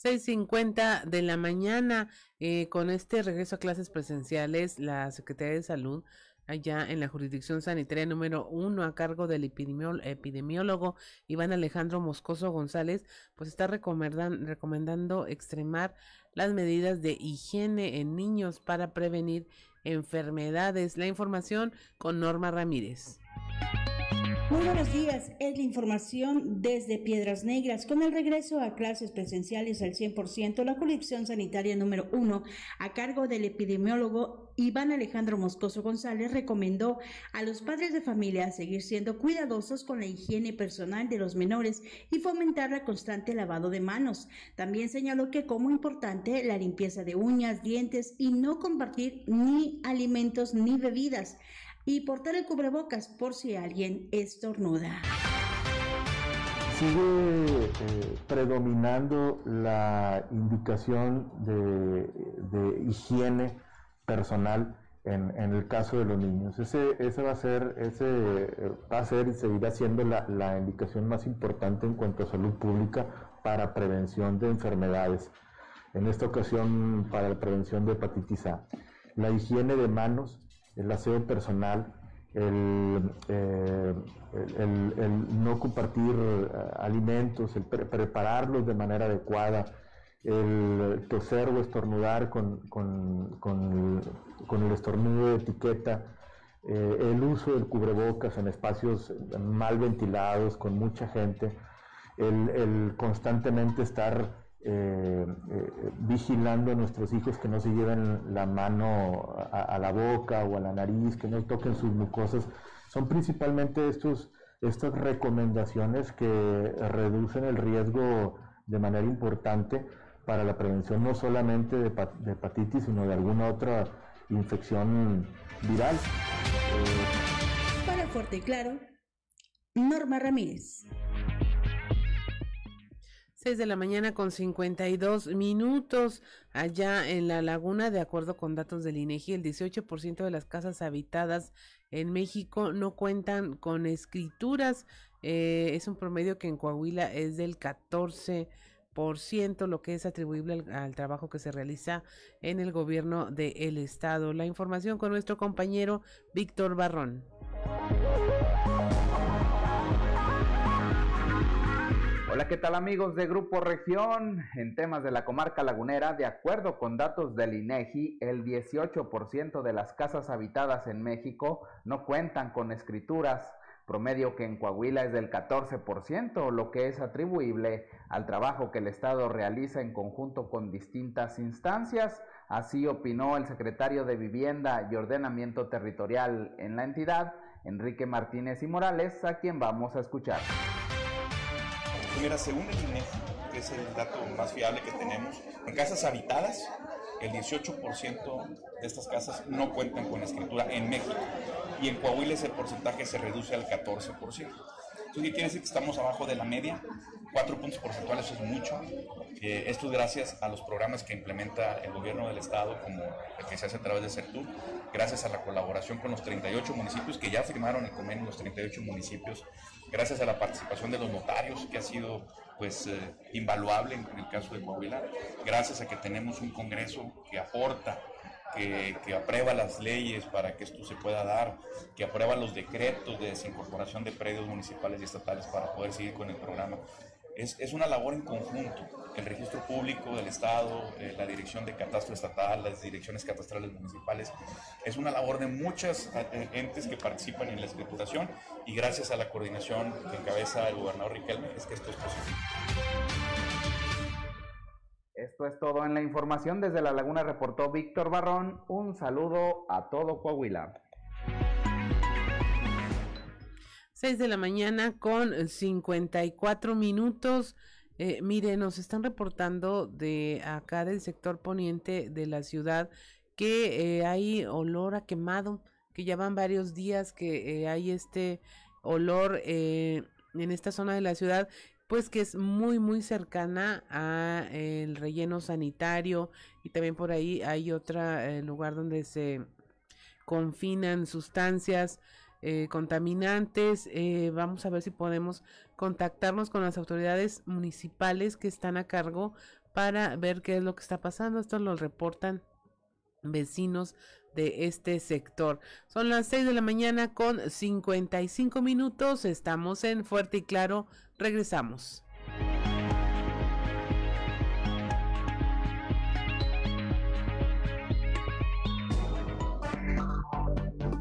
Speaker 1: 6.50 de la mañana, eh, con este regreso a clases presenciales, la Secretaría de Salud, allá en la jurisdicción sanitaria número uno, a cargo del epidemiólogo Iván Alejandro Moscoso González, pues está recomendan- recomendando extremar las medidas de higiene en niños para prevenir enfermedades. La información con Norma Ramírez.
Speaker 21: Muy buenos días, es la información desde Piedras Negras. Con el regreso a clases presenciales al 100%, la jurisdicción sanitaria número uno, a cargo del epidemiólogo Iván Alejandro Moscoso González, recomendó a los padres de familia seguir siendo cuidadosos con la higiene personal de los menores y fomentar la constante lavado de manos. También señaló que como importante la limpieza de uñas, dientes y no compartir ni alimentos ni bebidas y portar el cubrebocas por si alguien estornuda.
Speaker 22: sigue eh, predominando la indicación de, de higiene personal en, en el caso de los niños. Ese, ese va a ser, ese eh, va a ser y seguirá siendo la, la indicación más importante en cuanto a salud pública para prevención de enfermedades. En esta ocasión para la prevención de hepatitis A. La higiene de manos, el aseo personal, el, eh, no compartir eh, alimentos, el pre- prepararlos de manera adecuada, el toser o estornudar con, el, estornudo de etiqueta, eh, el uso del cubrebocas en espacios mal ventilados, con mucha gente, el constantemente estar eh, eh, vigilando a nuestros hijos que no se lleven la mano a, la boca o a la nariz, que no toquen sus mucosas. Son principalmente estas recomendaciones que reducen el riesgo de manera importante para la prevención no solamente de, de hepatitis, sino de alguna otra infección viral.
Speaker 21: Para Fuerte y Claro, Norma Ramírez.
Speaker 1: 6 de la mañana con 52 minutos allá en la laguna, de acuerdo con datos del INEGI, el 18% de las casas habitadas en México no cuentan con escrituras. Eh, es un promedio que en Coahuila es del 14% lo que es atribuible al, trabajo que se realiza en el gobierno del estado. La información con nuestro compañero Víctor Barrón.
Speaker 23: Hola, ¿qué tal amigos de Grupo Región? En temas de la comarca lagunera, de acuerdo con datos del INEGI, el 18% de las casas habitadas en México no cuentan con escrituras, promedio que en Coahuila es del 14%, lo que es atribuible al trabajo que el Estado realiza en conjunto con distintas instancias. Así opinó el secretario de Vivienda y Ordenamiento Territorial en la entidad, Enrique Martínez y Morales, a quien vamos a escuchar.
Speaker 24: Mira, según el INEGI, que es el dato más fiable que tenemos, en casas habitadas, el 18% de estas casas no cuentan con escritura en México. Y en Coahuila ese porcentaje se reduce al 14%. ¿Qué quiere decir que estamos abajo de la media? Cuatro puntos porcentuales es mucho. Eh, esto es gracias a los programas que implementa el gobierno del estado, como el que se hace a través de CERTUR, gracias a la colaboración con los 38 municipios que ya firmaron el convenio, los 38 municipios, gracias a la participación de los notarios, que ha sido pues eh, invaluable en, en el caso de Coahuila, gracias a que tenemos un Congreso que aporta que, que, aprueba las leyes para que esto se pueda dar, que aprueba los decretos de desincorporación de predios municipales y estatales para poder seguir con el programa. Es, es una labor en conjunto, el registro público del Estado, eh, la dirección de catastro estatal, las direcciones catastrales municipales, es una labor de muchas eh, entes que participan en la escrituración y gracias a la coordinación que encabeza el gobernador Riquelme es que esto es posible.
Speaker 23: Esto es todo en la información. Desde La Laguna reportó Víctor Barrón. Un saludo a todo Coahuila.
Speaker 1: 6 de la mañana con 54 minutos. Eh, mire, nos están reportando de acá del sector poniente de la ciudad que eh, hay olor a quemado, que ya van varios días que eh, hay este olor en esta zona de la ciudad pues que es muy muy cercana a el relleno sanitario y también por ahí hay otro eh, lugar donde se confinan sustancias eh, contaminantes eh, vamos a ver si podemos contactarnos con las autoridades municipales que están a cargo para ver qué es lo que está pasando. Esto lo reportan vecinos de este sector. Son las 6 de la mañana con 55 minutos. Estamos en Fuerte y Claro. Regresamos.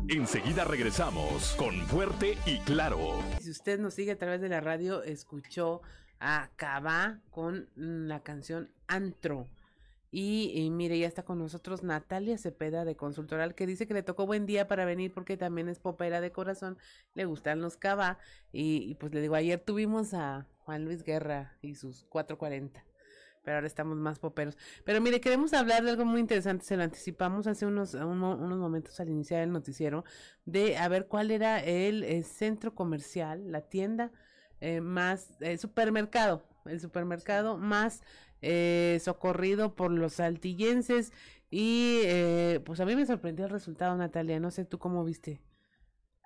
Speaker 2: Enseguida regresamos con Fuerte y Claro.
Speaker 1: Si usted nos sigue a través de la radio, escuchó a Cava con la canción Antro. Y, y, mire, ya está con nosotros Natalia Cepeda de Consultoral, que dice que le tocó buen día para venir porque también es popera de corazón, le gustan los cava. Y, y pues le digo, ayer tuvimos a Juan Luis Guerra y sus 440, pero ahora estamos más poperos. Pero mire, queremos hablar de algo muy interesante, se lo anticipamos hace unos, un, unos momentos al iniciar el noticiero, de a ver cuál era el, el centro comercial, la tienda eh, más, el supermercado, el supermercado más eh, socorrido por los saltillenses y eh, pues a mí me sorprendió el resultado Natalia, no sé tú cómo viste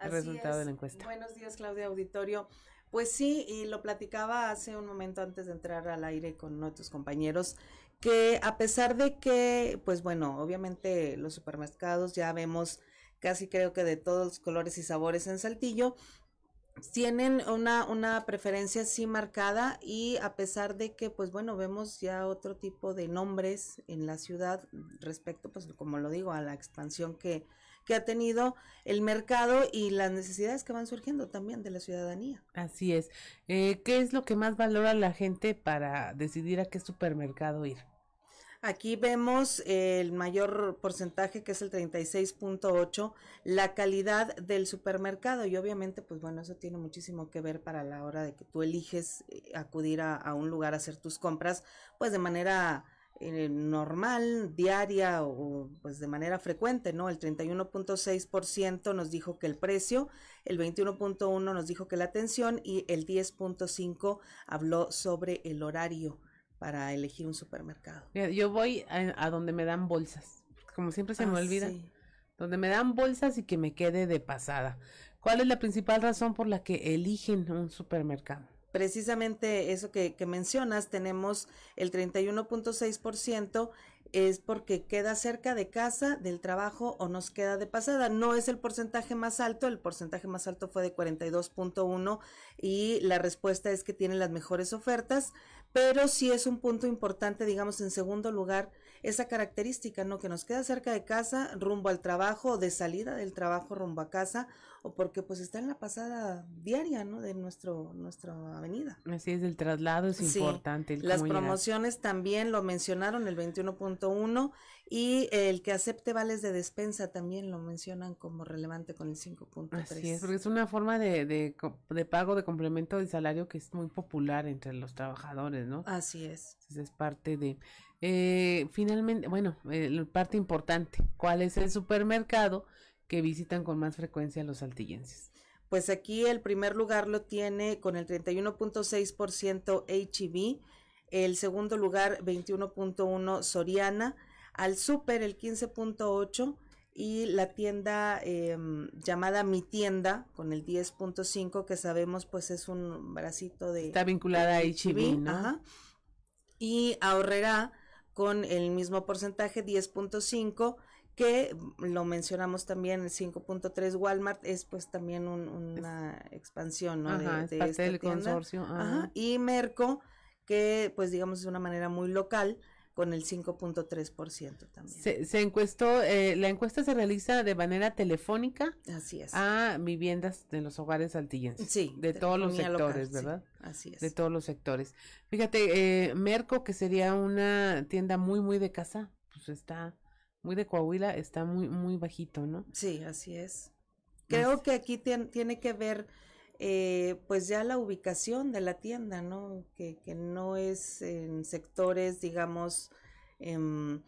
Speaker 1: el
Speaker 25: Así
Speaker 1: resultado
Speaker 25: es.
Speaker 1: de la encuesta.
Speaker 25: Buenos días Claudia Auditorio. Pues sí, y lo platicaba hace un momento antes de entrar al aire con nuestros compañeros, que a pesar de que, pues bueno, obviamente los supermercados ya vemos casi creo que de todos los colores y sabores en Saltillo, tienen una, una preferencia sí marcada y a pesar de que, pues bueno, vemos ya otro tipo de nombres en la ciudad respecto, pues como lo digo, a la expansión que, que ha tenido el mercado y las necesidades que van surgiendo también de la ciudadanía.
Speaker 1: Así es. Eh, ¿Qué es lo que más valora la gente para decidir a qué supermercado ir?
Speaker 25: Aquí vemos el mayor porcentaje que es el 36.8, la calidad del supermercado y obviamente pues bueno, eso tiene muchísimo que ver para la hora de que tú eliges acudir a, a un lugar a hacer tus compras pues de manera eh, normal, diaria o pues de manera frecuente, ¿no? El 31.6% nos dijo que el precio, el 21.1 nos dijo que la atención y el 10.5 habló sobre el horario para elegir un supermercado.
Speaker 1: Yo voy a, donde me dan bolsas, como siempre se me
Speaker 25: Ah,
Speaker 1: olvida,
Speaker 25: sí.
Speaker 1: donde me dan bolsas y que me quede de pasada. ¿Cuál es la principal razón por la que eligen un supermercado?
Speaker 25: precisamente eso que, que mencionas, tenemos el 31.6% es porque queda cerca de casa, del trabajo o nos queda de pasada. No es el porcentaje más alto, el porcentaje más alto fue de 42.1 y la respuesta es que tiene las mejores ofertas, pero sí es un punto importante, digamos, en segundo lugar, esa característica, ¿no? Que nos queda cerca de casa, rumbo al trabajo o de salida del trabajo rumbo a casa o porque pues está en la pasada diaria, ¿no? De nuestro, nuestra avenida.
Speaker 1: Así es, el traslado es
Speaker 25: Sí,
Speaker 1: importante. el
Speaker 25: Las promociones también lo mencionaron, el 21.1 y el que acepte vales de despensa también lo mencionan como relevante con el 5.3.
Speaker 1: Así es, porque es una forma de, de, de pago de complemento de salario que es muy popular entre los trabajadores, ¿no?
Speaker 25: Así es.
Speaker 1: Entonces es parte de... Eh, finalmente, bueno, eh, la parte importante, ¿cuál es el supermercado que visitan con más frecuencia los saltillenses?
Speaker 25: Pues aquí el primer lugar lo tiene con el 31.6% HEB, el segundo lugar 21.1 Soriana, al super el 15.8 y la tienda em, llamada Mi Tienda con el 10.5 que sabemos pues es un bracito de...
Speaker 1: Está vinculada a
Speaker 25: de
Speaker 1: H-E-B, ¿no?
Speaker 25: ajá. Y ahorrará con el mismo porcentaje 10.5 que lo mencionamos también el 5.3 Walmart es pues también un- una expansión ¿no?
Speaker 1: Ajá, es parte
Speaker 25: esta
Speaker 1: del
Speaker 25: tienda.
Speaker 1: consorcio,
Speaker 25: Ajá,
Speaker 1: ajá.
Speaker 25: y Merco que pues digamos de una manera muy local con el 5.3% también
Speaker 1: Se, se encuestó, eh, la encuesta se realiza de manera telefónica
Speaker 25: así es
Speaker 1: a viviendas de los hogares saltillenses.
Speaker 25: Sí,
Speaker 1: de todos los
Speaker 25: local,
Speaker 1: sectores,
Speaker 25: sí,
Speaker 1: ¿verdad?
Speaker 25: así es.
Speaker 1: De todos los sectores. Fíjate, eh, Merco, que sería una tienda muy, muy de casa, pues está muy de Coahuila, está muy, muy bajito, ¿no?
Speaker 25: Sí, así es. Creo que aquí tien- tiene que ver, eh, pues ya la ubicación de la tienda, ¿no? Que, que no es en sectores, digamos, em,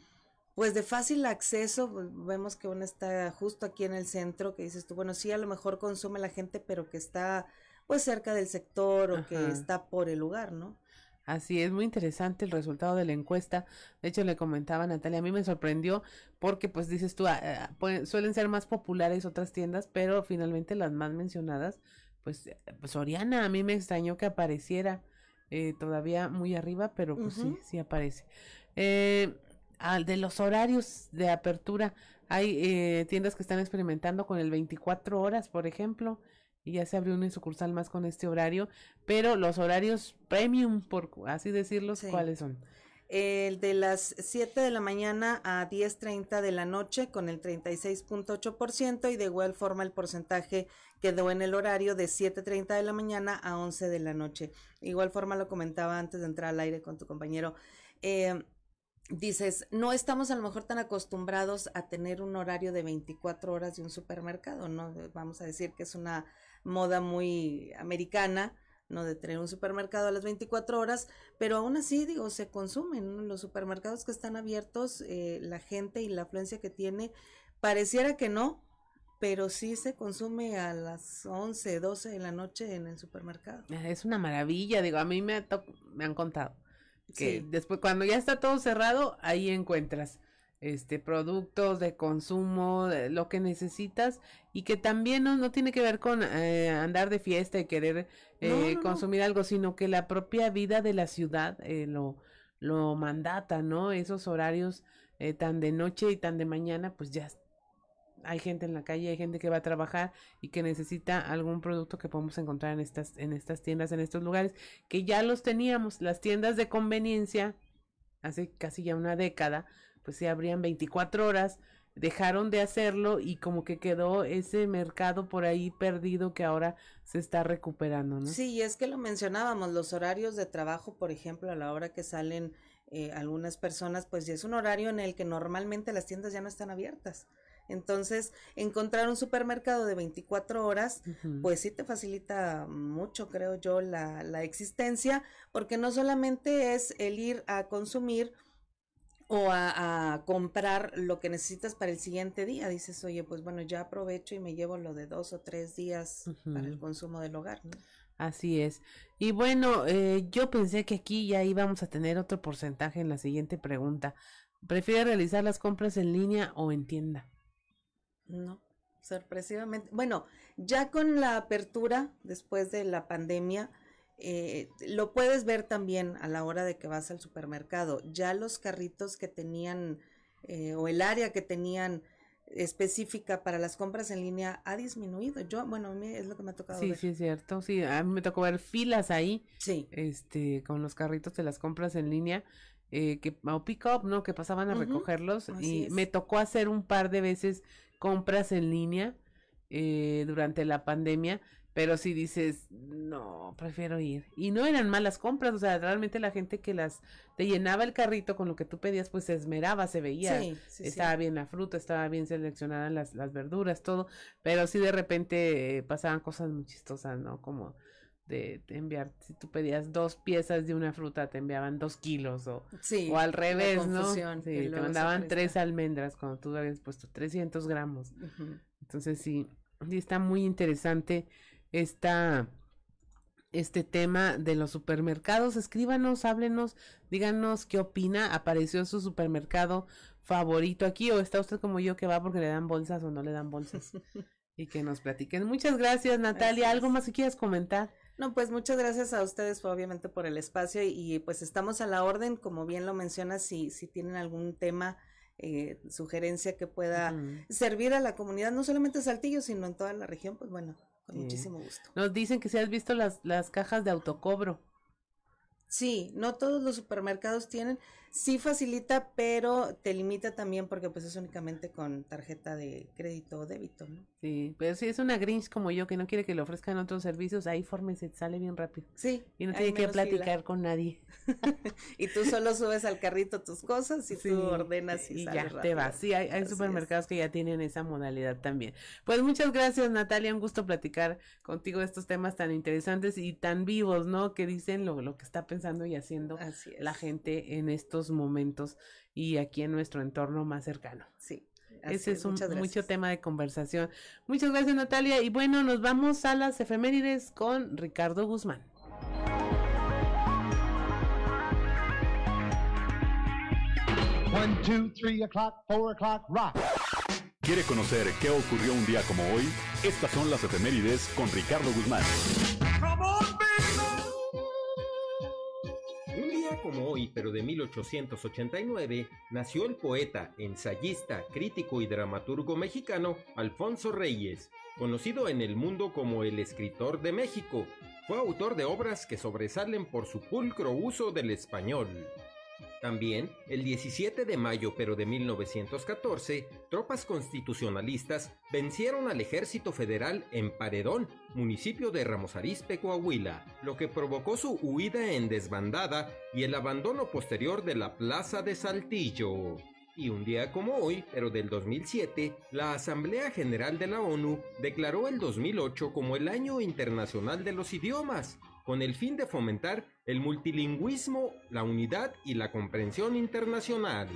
Speaker 25: pues de fácil acceso. Vemos que una está justo aquí en el centro, que dices tú, bueno, sí, a lo mejor consume la gente, pero que está pues cerca del sector o que está por el lugar, ¿no?
Speaker 1: Así es, muy interesante el resultado de la encuesta. De hecho, le comentaba a Natalia, a mí me sorprendió porque, pues dices tú, ah, ah, pueden- suelen ser más populares otras tiendas, pero finalmente las más mencionadas, pues, eh, pues Soriana, a mí me extrañó que apareciera eh, todavía muy arriba, pero pues sí, sí aparece. Eh, al de los horarios de apertura, hay eh, tiendas que están experimentando con el 24 horas, por ejemplo, y ya se abrió una sucursal más con este horario, pero los horarios premium, por así decirlos,
Speaker 25: Sí.
Speaker 1: ¿cuáles son?
Speaker 25: El de las 7 de la mañana a 10.30 de la noche con el 36.8% y de igual forma el porcentaje quedó en el horario de 7.30 de la mañana a 11 de la noche. Igual forma lo comentaba antes de entrar al aire con tu compañero. Eh, dices, no estamos a lo mejor tan acostumbrados a tener un horario de 24 horas de un supermercado, ¿no? Vamos a decir que es una moda muy americana, ¿no? De tener un supermercado a las 24 horas, pero aún así, digo, se consumen, ¿no? Los supermercados que están abiertos, eh, la gente y la afluencia que tiene, pareciera que no, pero sí se consume a las 11, 12 de la noche en el supermercado.
Speaker 1: Ah, Es una maravilla, digo, a mí me, han contado que
Speaker 25: Sí.
Speaker 1: después, cuando ya está todo cerrado, ahí encuentras este productos de consumo, de lo que necesitas y que también no, no tiene que ver con eh, andar de fiesta y querer eh,
Speaker 25: No, no, no.
Speaker 1: consumir algo, sino que la propia vida de la ciudad eh, lo, lo mandata, ¿no? Esos horarios eh, tan de noche y tan de mañana, pues ya hay gente en la calle, hay gente que va a trabajar y que necesita algún producto que podemos encontrar en estas, en estas tiendas, en estos lugares, que ya los teníamos, las tiendas de conveniencia, hace casi ya una década, pues se abrían 24 horas, dejaron de hacerlo y como que quedó ese mercado por ahí perdido que ahora se está recuperando, ¿no?
Speaker 25: Sí, es que lo mencionábamos, los horarios de trabajo, por ejemplo, a la hora que salen eh, algunas personas, pues ya es un horario en el que normalmente las tiendas ya no están abiertas. Entonces, encontrar un supermercado de 24 horas, pues sí te facilita mucho, creo yo, la, la existencia, porque no solamente es el ir a consumir o a, a, comprar lo que necesitas para el siguiente día. Dices, oye, pues bueno, ya aprovecho y me llevo lo de dos o tres días uh -huh. para el consumo del hogar. ¿no?
Speaker 1: Así es. Y bueno, eh, yo pensé que aquí ya íbamos a tener otro porcentaje en la siguiente pregunta. ¿Prefiere realizar las compras en línea o en tienda?
Speaker 25: No, sorpresivamente. Bueno, ya con la apertura después de la pandemia, eh, lo puedes ver también a la hora de que vas al supermercado. Ya los carritos que tenían eh, o el área que tenían específica para las compras en línea ha disminuido. Yo, bueno, a mí es lo que me ha tocado
Speaker 1: sí,
Speaker 25: ver.
Speaker 1: Sí, es cierto. Sí, a mí me tocó ver filas ahí.
Speaker 25: Sí.
Speaker 1: Este, con los carritos de las compras en línea. Eh, que, o pick up, ¿no? Que pasaban a uh -huh. recogerlos.
Speaker 25: Así
Speaker 1: y
Speaker 25: es.
Speaker 1: me tocó hacer un par de veces compras en línea eh, durante la pandemia. Pero si dices, no, prefiero ir. Y no eran malas compras, o sea, realmente la gente que las te llenaba el carrito con lo que tú pedías, pues se esmeraba, se veía.
Speaker 25: Sí, sí,
Speaker 1: estaba
Speaker 25: sí.
Speaker 1: bien la fruta, estaba bien seleccionada las, las verduras, todo. Pero sí de repente eh, pasaban cosas muy chistosas, ¿no? Como de, de, enviar, si tú pedías dos piezas de una fruta, te enviaban dos kilos o, o al revés, ¿no? Sí,
Speaker 25: te
Speaker 1: mandaban tres almendras cuando tú habías puesto 300 gramos.
Speaker 25: Uh -huh.
Speaker 1: Entonces sí, sí está muy interesante esta este tema de los supermercados. Escríbanos, háblenos, díganos qué opina. ¿Apareció su supermercado favorito aquí o está usted como yo que va porque le dan bolsas o no le dan bolsas? y que nos platiquen. Muchas gracias, Natalia. Gracias. ¿Algo más que quieras comentar?
Speaker 25: No, pues muchas gracias a ustedes, obviamente, por el espacio y, y pues estamos a la orden, como bien lo mencionas, si, si tienen algún tema eh, sugerencia que pueda uh -huh. servir a la comunidad, no solamente Saltillo, sino en toda la región, pues bueno, con sí. muchísimo gusto.
Speaker 1: Nos dicen que si has visto las, las cajas de autocobro.
Speaker 25: Sí, no todos los supermercados tienen, sí facilita, pero te limita también porque pues es únicamente con tarjeta de crédito o débito, ¿no?
Speaker 1: Sí, pero si es una Grinch como yo que no quiere que le ofrezcan otros servicios, ahí fórmese, sale bien rápido.
Speaker 25: Sí.
Speaker 1: Y no tiene que platicar
Speaker 25: fila.
Speaker 1: con nadie.
Speaker 25: y tú solo subes al carrito tus cosas y sí, tú ordenas y,
Speaker 1: y
Speaker 25: sales
Speaker 1: ya
Speaker 25: rápido.
Speaker 1: te vas. Sí, hay, hay supermercados es. que ya tienen esa modalidad también. Pues muchas gracias, Natalia, un gusto platicar contigo de estos temas tan interesantes y tan vivos, ¿no? Que dicen lo, lo que está pensando y haciendo la gente en estos momentos y aquí en nuestro entorno más cercano.
Speaker 25: Sí.
Speaker 1: Ese es un mucho tema de conversación. Muchas gracias, Natalia. Y bueno, nos vamos a las efemérides con Ricardo Guzmán.
Speaker 26: One, two, three o'clock, four o'clock, rock.
Speaker 2: ¿Quiere conocer qué ocurrió un día como hoy? Estas son las efemérides con Ricardo Guzmán.
Speaker 27: Como hoy, pero de 1889, nació el poeta, ensayista, crítico y dramaturgo mexicano Alfonso Reyes, conocido en el mundo como el escritor de México. Fue autor de obras que sobresalen por su pulcro uso del español. También, el 17 de mayo pero de 1914, tropas constitucionalistas vencieron al ejército federal en Paredón, municipio de Ramos Arizpe, Coahuila, lo que provocó su huida en desbandada y el abandono posterior de la plaza de Saltillo. Y un día como hoy, pero del 2007, la Asamblea General de la ONU declaró el 2008 como el Año Internacional de los Idiomas, con el fin de fomentar el multilingüismo, la unidad y la comprensión internacional.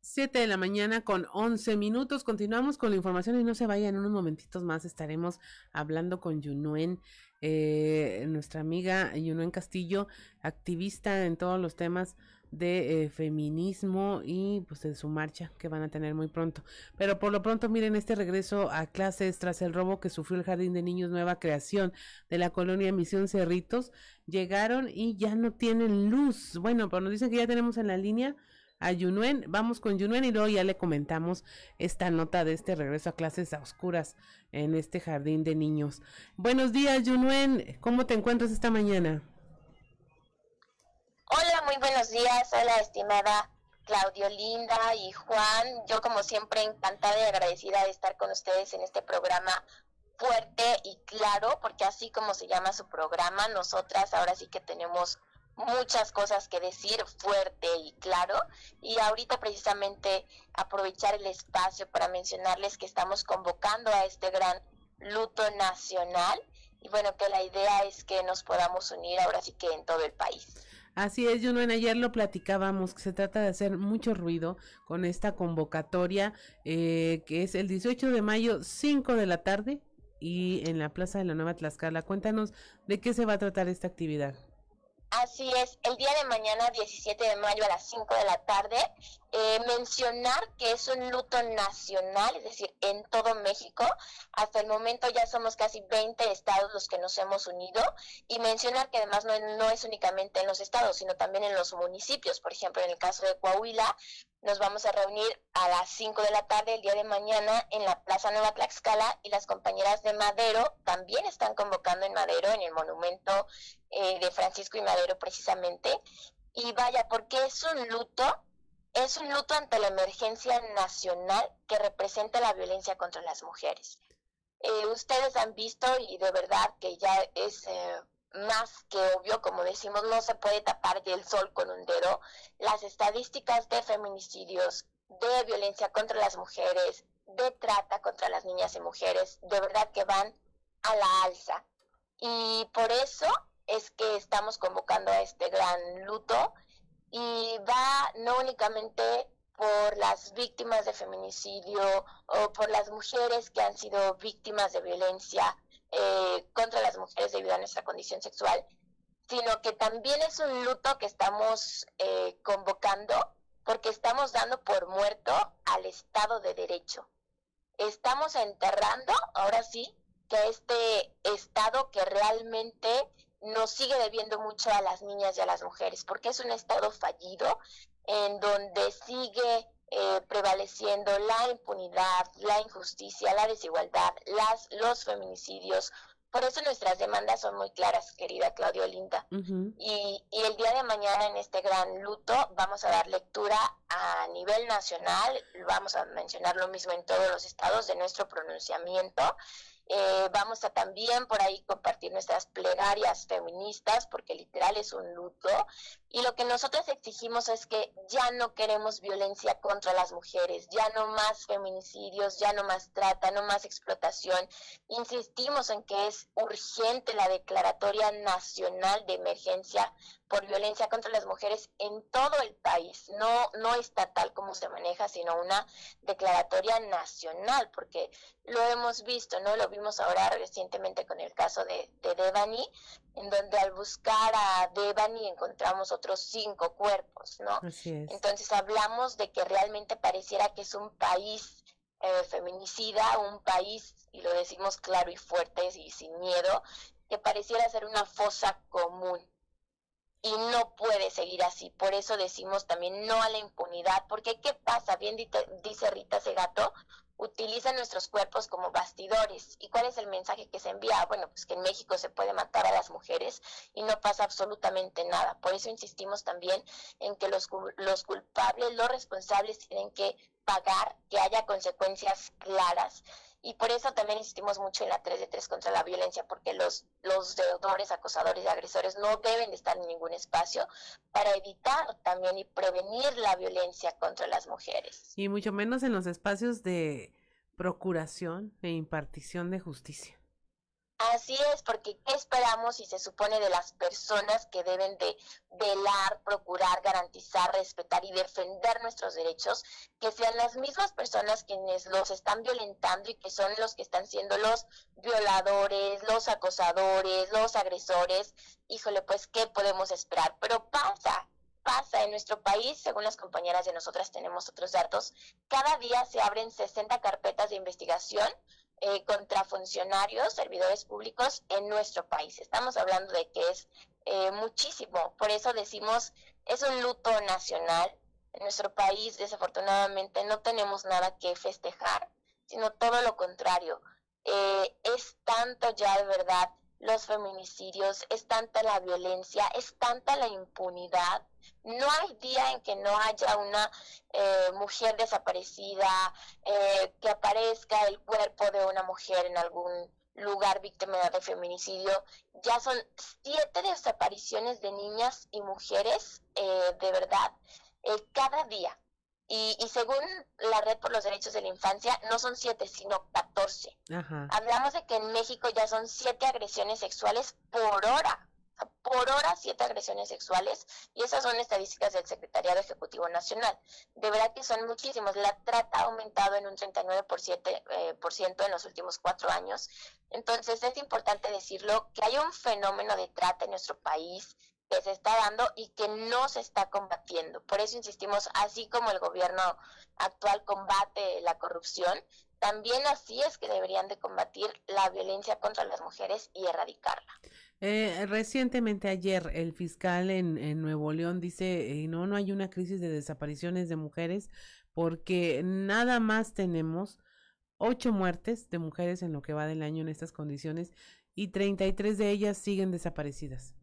Speaker 1: Siete de la mañana con 11 minutos. Continuamos con la información y no se vayan, en unos momentitos más estaremos hablando con Yunuen, eh, nuestra amiga Yunuen Castillo, activista en todos los temas de eh, feminismo y pues de su marcha que van a tener muy pronto. Pero por lo pronto miren este regreso a clases tras el robo que sufrió el Jardín de Niños Nueva Creación de la colonia Misión Cerritos. Llegaron y ya no tienen luz. Bueno, pero nos dicen que ya tenemos en la línea a Yunuen. Vamos con Yunuen y luego ya le comentamos esta nota de este regreso a clases a oscuras en este jardín de niños. Buenos días, Yunuen. ¿Cómo te encuentras esta mañana?
Speaker 28: Hola, muy buenos días. Hola, estimada Claudio Linda y Juan. Yo, como siempre, encantada y agradecida de estar con ustedes en este programa fuerte y claro, porque así como se llama su programa, nosotras ahora sí que tenemos muchas cosas que decir fuerte y claro. Y ahorita precisamente aprovechar el espacio para mencionarles que estamos convocando a este gran luto nacional y bueno, que la idea es que nos podamos unir ahora sí que en todo el país.
Speaker 1: Así es, Juno, en ayer lo platicábamos, que se trata de hacer mucho ruido con esta convocatoria, eh, que es el 18 de mayo, 5 de la tarde, y en la Plaza de la Nueva Tlaxcala. Cuéntanos de qué se va a tratar esta actividad.
Speaker 28: Así es, el día de mañana, 17 de mayo a las 5 de la tarde, eh, mencionar que es un luto nacional, es decir, en todo México. Hasta el momento ya somos casi 20 estados los que nos hemos unido y mencionar que además no, no es únicamente en los estados, sino también en los municipios. Por ejemplo, en el caso de Coahuila, nos vamos a reunir a las 5 de la tarde el día de mañana en la Plaza Nueva Tlaxcala y las compañeras de Madero también están convocando en Madero, en el monumento eh, de Francisco y Madero precisamente. Y vaya, porque es un luto, es un luto ante la emergencia nacional que representa la violencia contra las mujeres. Eh, ustedes han visto y de verdad que ya es eh, más que obvio, como decimos, no se puede tapar el sol con un dedo. Las estadísticas de feminicidios, de violencia contra las mujeres, de trata contra las niñas y mujeres, de verdad que van a la alza. Y por eso es que estamos convocando a este gran luto y va no únicamente por las víctimas de feminicidio o por las mujeres que han sido víctimas de violencia eh, contra las mujeres debido a nuestra condición sexual, sino que también es un luto que estamos eh, convocando porque estamos dando por muerto al Estado de Derecho. Estamos enterrando, ahora sí, que este Estado que realmente nos sigue debiendo mucho a las niñas y a las mujeres, porque es un Estado fallido en donde sigue eh, prevaleciendo la impunidad, la injusticia, la desigualdad, las, los feminicidios. Por eso nuestras demandas son muy claras, querida Claudio Linda. y, y el día de mañana en este gran luto vamos a dar lectura a nivel nacional, vamos a mencionar lo mismo en todos los estados de nuestro pronunciamiento eh, vamos a también por ahí compartir nuestras plegarias feministas, porque literal es un luto. Y lo que nosotros exigimos es que ya no queremos violencia contra las mujeres, ya no más feminicidios, ya no más trata, no más explotación. Insistimos en que es urgente la declaratoria nacional de emergencia por violencia contra las mujeres en todo el país, no, no estatal como se maneja, sino una declaratoria nacional, porque lo hemos visto, ¿no? Lo vimos ahora recientemente con el caso de, de Devani, en donde al buscar a Devani encontramos otros cinco cuerpos, ¿no? Entonces hablamos de que realmente pareciera que es un país eh, feminicida, un país, y lo decimos claro y fuerte y sin miedo, que pareciera ser una fosa común y no puede seguir así. Por eso decimos también no a la impunidad, porque ¿qué pasa? Bien dice Rita Segato, utilizan nuestros cuerpos como bastidores. ¿Y cuál es el mensaje que se envía? Bueno, pues que en México se puede matar a las mujeres y no pasa absolutamente nada. Por eso insistimos también en que los, los culpables, los responsables tienen que pagar, que haya consecuencias claras y por eso también insistimos mucho en la 3 de 3 contra la violencia, porque los, los deudores, acosadores y agresores no deben estar en ningún espacio para evitar también y prevenir la violencia contra las mujeres.
Speaker 1: Y mucho menos en los espacios de procuración e impartición de justicia.
Speaker 28: Así es, porque ¿qué esperamos y se supone de las personas que deben de velar, procurar, garantizar, respetar y defender nuestros derechos? Que sean las mismas personas quienes los están violentando y que son los que están siendo los violadores, los acosadores, los agresores. Híjole, pues, ¿qué podemos esperar? Pero pasa, pasa en nuestro país, según las compañeras de nosotras tenemos otros datos, cada día se abren 60 carpetas de investigación eh, contra funcionarios, servidores públicos en nuestro país. Estamos hablando de que es eh, muchísimo, por eso decimos, es un luto nacional. En nuestro país, desafortunadamente, no tenemos nada que festejar, sino todo lo contrario. Eh, es tanto ya de verdad los feminicidios, es tanta la violencia, es tanta la impunidad. No hay día en que no haya una eh, mujer desaparecida, eh, que aparezca el cuerpo de una mujer en algún lugar víctima de feminicidio. Ya son siete desapariciones de niñas y mujeres, eh, de verdad, eh, cada día. Y, y, según la Red por los Derechos de la Infancia, no son siete, sino catorce. Hablamos de que en México ya son siete agresiones sexuales por hora por hora siete agresiones sexuales y esas son estadísticas del Secretariado Ejecutivo Nacional. De verdad que son muchísimos. La trata ha aumentado en un 39% eh, por ciento en los últimos cuatro años. Entonces es importante decirlo que hay un fenómeno de trata en nuestro país que se está dando y que no se está combatiendo. Por eso insistimos, así como el gobierno actual combate la corrupción, también así es que deberían de combatir la violencia contra las mujeres y erradicarla.
Speaker 1: Eh, recientemente ayer el fiscal en, Nuevo León dice, eh, no, no hay una crisis de desapariciones de mujeres porque nada más tenemos ocho muertes de mujeres en lo que va del año en estas condiciones y 33 de ellas siguen desaparecidas.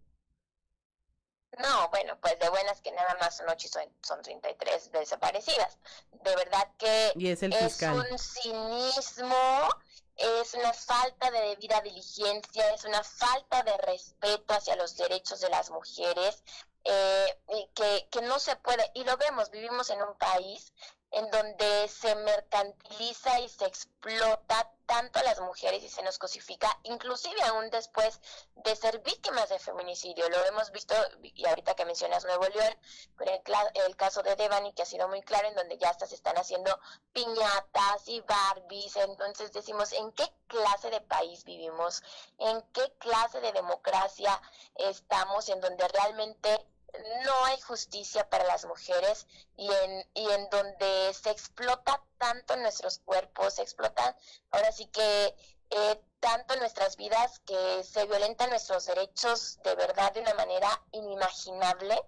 Speaker 28: No, bueno, pues de buenas que nada más son ocho y son, son 33 desaparecidas. De verdad que
Speaker 1: es, el
Speaker 28: es un cinismo es una falta de debida diligencia, es una falta de respeto hacia los derechos de las mujeres, eh, que, que no se puede, y lo vemos, vivimos en un país en donde se mercantiliza y se explota tanto a las mujeres y se nos cosifica, inclusive aún después de ser víctimas de feminicidio. Lo hemos visto, y ahorita que mencionas Nuevo León, con el, el caso de Devani, que ha sido muy claro, en donde ya hasta se están haciendo piñatas y Barbies. Entonces decimos, ¿en qué clase de país vivimos? ¿En qué clase de democracia estamos? En donde realmente no hay justicia para las mujeres y en, y en donde se explota tanto nuestros cuerpos, se explotan ahora sí que eh, tanto nuestras vidas que se violentan nuestros derechos de verdad de una manera inimaginable.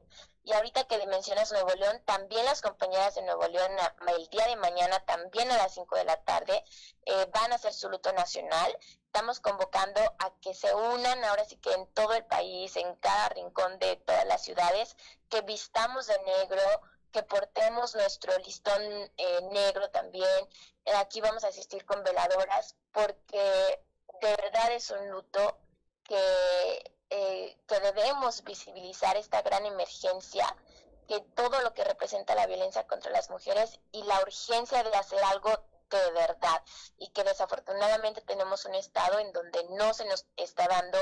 Speaker 28: Y ahorita que mencionas Nuevo León, también las compañeras de Nuevo León el día de mañana, también a las 5 de la tarde, eh, van a hacer su luto nacional estamos convocando a que se unan ahora sí que en todo el país, en cada rincón de todas las ciudades, que vistamos de negro, que portemos nuestro listón eh, negro también. Aquí vamos a asistir con veladoras porque de verdad es un luto que, eh, que debemos visibilizar esta gran emergencia que todo lo que representa la violencia contra las mujeres y la urgencia de hacer algo de verdad y que desafortunadamente tenemos un estado en donde no se nos está dando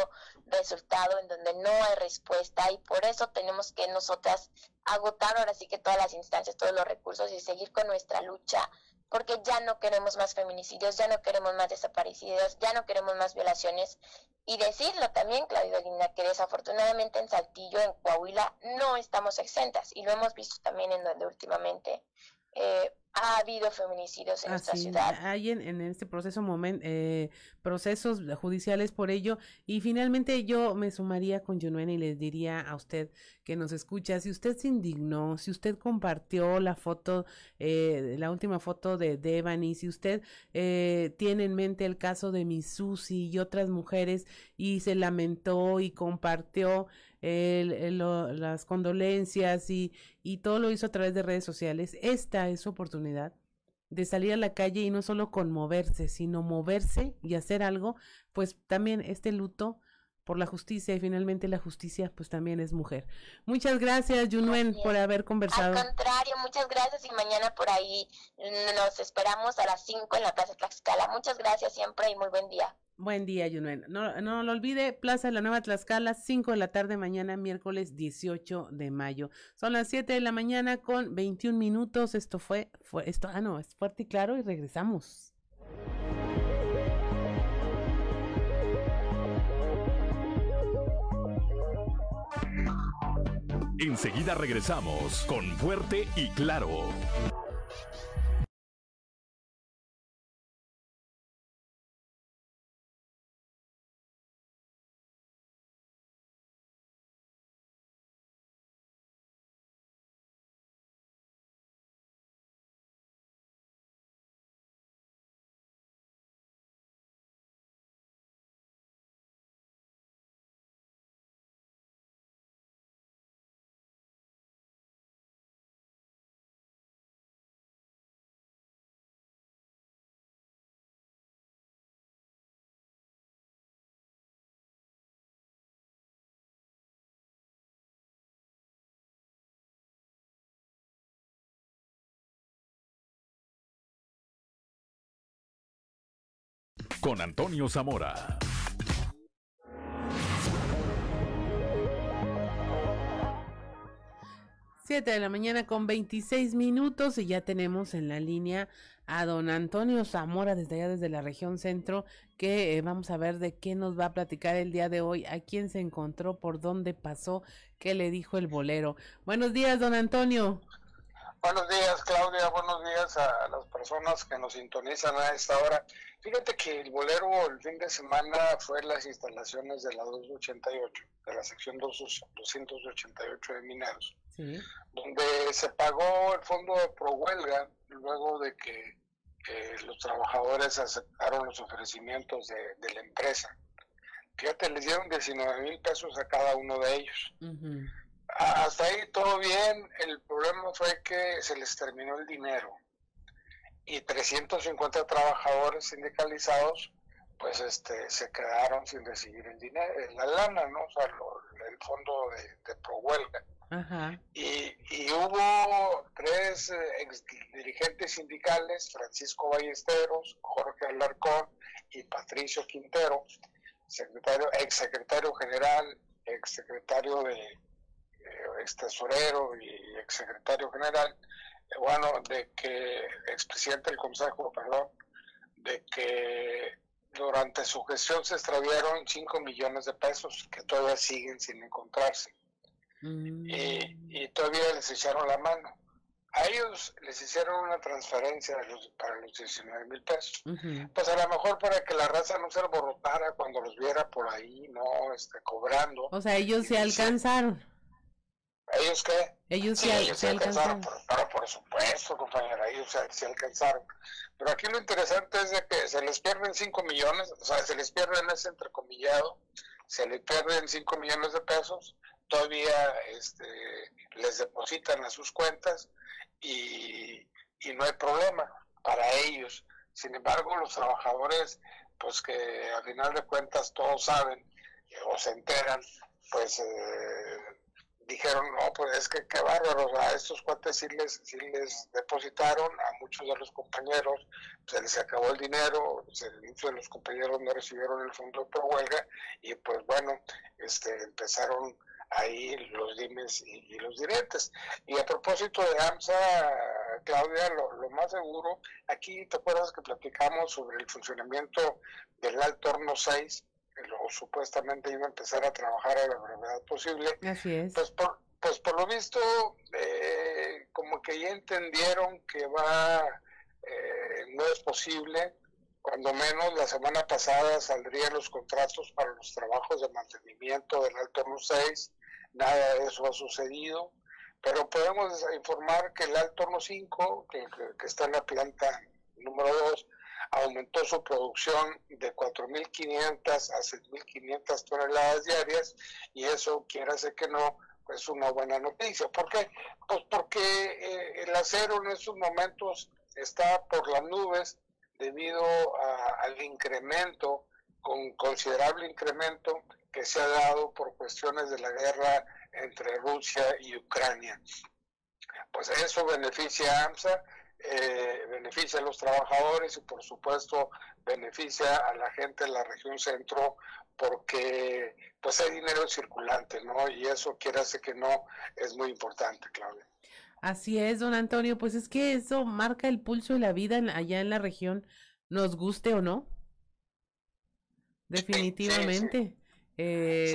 Speaker 28: resultado, en donde no hay respuesta y por eso tenemos que nosotras agotar ahora sí que todas las instancias, todos los recursos y seguir con nuestra lucha porque ya no queremos más feminicidios, ya no queremos más desaparecidos, ya no queremos más violaciones. Y decirlo también, Claudio Linda, que desafortunadamente en Saltillo, en Coahuila, no estamos exentas. Y lo hemos visto también en donde últimamente eh, ha habido feminicidios en nuestra ciudad.
Speaker 1: Hay en, este proceso moment, eh, procesos judiciales por ello. Y finalmente yo me sumaría con Junuen y les diría a usted que nos escucha, si usted se indignó, si usted compartió la foto, eh, la última foto de Devani, si usted eh, tiene en mente el caso de mi Susi y otras mujeres y se lamentó y compartió el, las condolencias y, y todo lo hizo a través de redes sociales, esta es su oportunidad de salir a la calle y no solo conmoverse, sino moverse y hacer algo, pues también este luto por la justicia y finalmente la justicia pues también es mujer. Muchas gracias Junuen por haber conversado.
Speaker 28: Al contrario, muchas gracias y mañana por ahí nos esperamos a las 5 en la Plaza Tlaxcala. Muchas gracias siempre y muy buen día.
Speaker 1: Buen día, Yunuen. No, no lo olvide, Plaza de la Nueva Tlaxcala, 5 de la tarde mañana, miércoles 18 de mayo. Son las 7 de la mañana con 21 minutos. Esto fue, fue esto, ah, no, es fuerte y claro y regresamos.
Speaker 2: Enseguida regresamos con Fuerte y Claro. Con Antonio Zamora.
Speaker 1: Siete de la mañana con 26 minutos y ya tenemos en la línea a don Antonio Zamora desde allá, desde la región centro, que eh, vamos a ver de qué nos va a platicar el día de hoy, a quién se encontró, por dónde pasó, qué le dijo el bolero. Buenos días, don Antonio.
Speaker 29: Buenos días, Claudia. Buenos días a las personas que nos sintonizan a esta hora. Fíjate que el bolero el fin de semana fue en las instalaciones de la 288, de la sección 288 de Mineros, donde se pagó el fondo de prohuelga luego de que los trabajadores aceptaron los ofrecimientos de, la empresa. Fíjate, les dieron 19 mil pesos a cada uno de ellos. Hasta ahí todo bien, el problema fue que se les terminó el dinero y 350 trabajadores sindicalizados pues este se quedaron sin recibir el dinero, la lana, ¿no? O sea, el fondo de, de prohuelga. Y, y, hubo tres eh, ex dirigentes sindicales, Francisco Ballesteros, Jorge Alarcón y Patricio Quintero, secretario, ex secretario general, ex secretario de eh, ex tesorero y ex secretario general, eh, bueno, de que, expresidente del Consejo, perdón, de que durante su gestión se extraviaron 5 millones de pesos que todavía siguen sin encontrarse. Mm. Y, todavía les echaron la mano. A ellos les hicieron una transferencia para los 19 mil pesos. Pues a lo mejor para que la raza no se alborotara cuando los viera por ahí, ¿no? Este, cobrando.
Speaker 1: O sea, ellos se alcanzaron.
Speaker 29: ¿Ellos qué?
Speaker 1: Ellos sí,
Speaker 29: se, alcanzaron. Pero, por supuesto, compañera, ellos se, alcanzaron. Pero aquí lo interesante es de que se les pierden 5 millones, o sea, se les pierden ese entrecomillado, se les pierden 5 millones de pesos, todavía este, les depositan a sus cuentas y, y no hay problema para ellos. Sin embargo, los trabajadores, pues que al final de cuentas todos saben o se enteran, pues eh, dijeron, no, pues es que qué bárbaro, a estos cuates sí les, depositaron, a muchos de los compañeros se les acabó el dinero, muchos de los compañeros no recibieron el fondo de huelga y pues bueno, este, empezaron ahí los dimes y, los diretes. Y a propósito de AMSA, Claudia, lo, lo, más seguro, aquí te acuerdas que platicamos sobre el funcionamiento del Alto Horno 6, lo supuestamente iba a empezar a trabajar a la brevedad posible.
Speaker 1: Así es.
Speaker 29: Pues por, pues por lo visto, eh, como que ya entendieron que va, eh, no es posible. Cuando menos la semana pasada saldrían los contratos para los trabajos de mantenimiento del Alto 6. Nada de eso ha sucedido. Pero podemos informar que el Alto 5, que, que está en la planta número 2, aumentó su producción de 4.500 a 6.500 toneladas diarias y eso, quiera ser que no, es una buena noticia. ¿Por qué? Pues porque eh, el acero en estos momentos está por las nubes debido al incremento, con considerable incremento que se ha dado por cuestiones de la guerra entre Rusia y Ucrania. Pues eso beneficia a AMSA eh, beneficia a los trabajadores y por supuesto beneficia a la gente de la región centro porque pues hay dinero circulante, ¿no? Y eso quiere hacer que no es muy importante, Claudia.
Speaker 1: Así es, don Antonio, pues es que eso marca el pulso de la vida allá en la región, nos guste o no. Definitivamente. Sí, eh,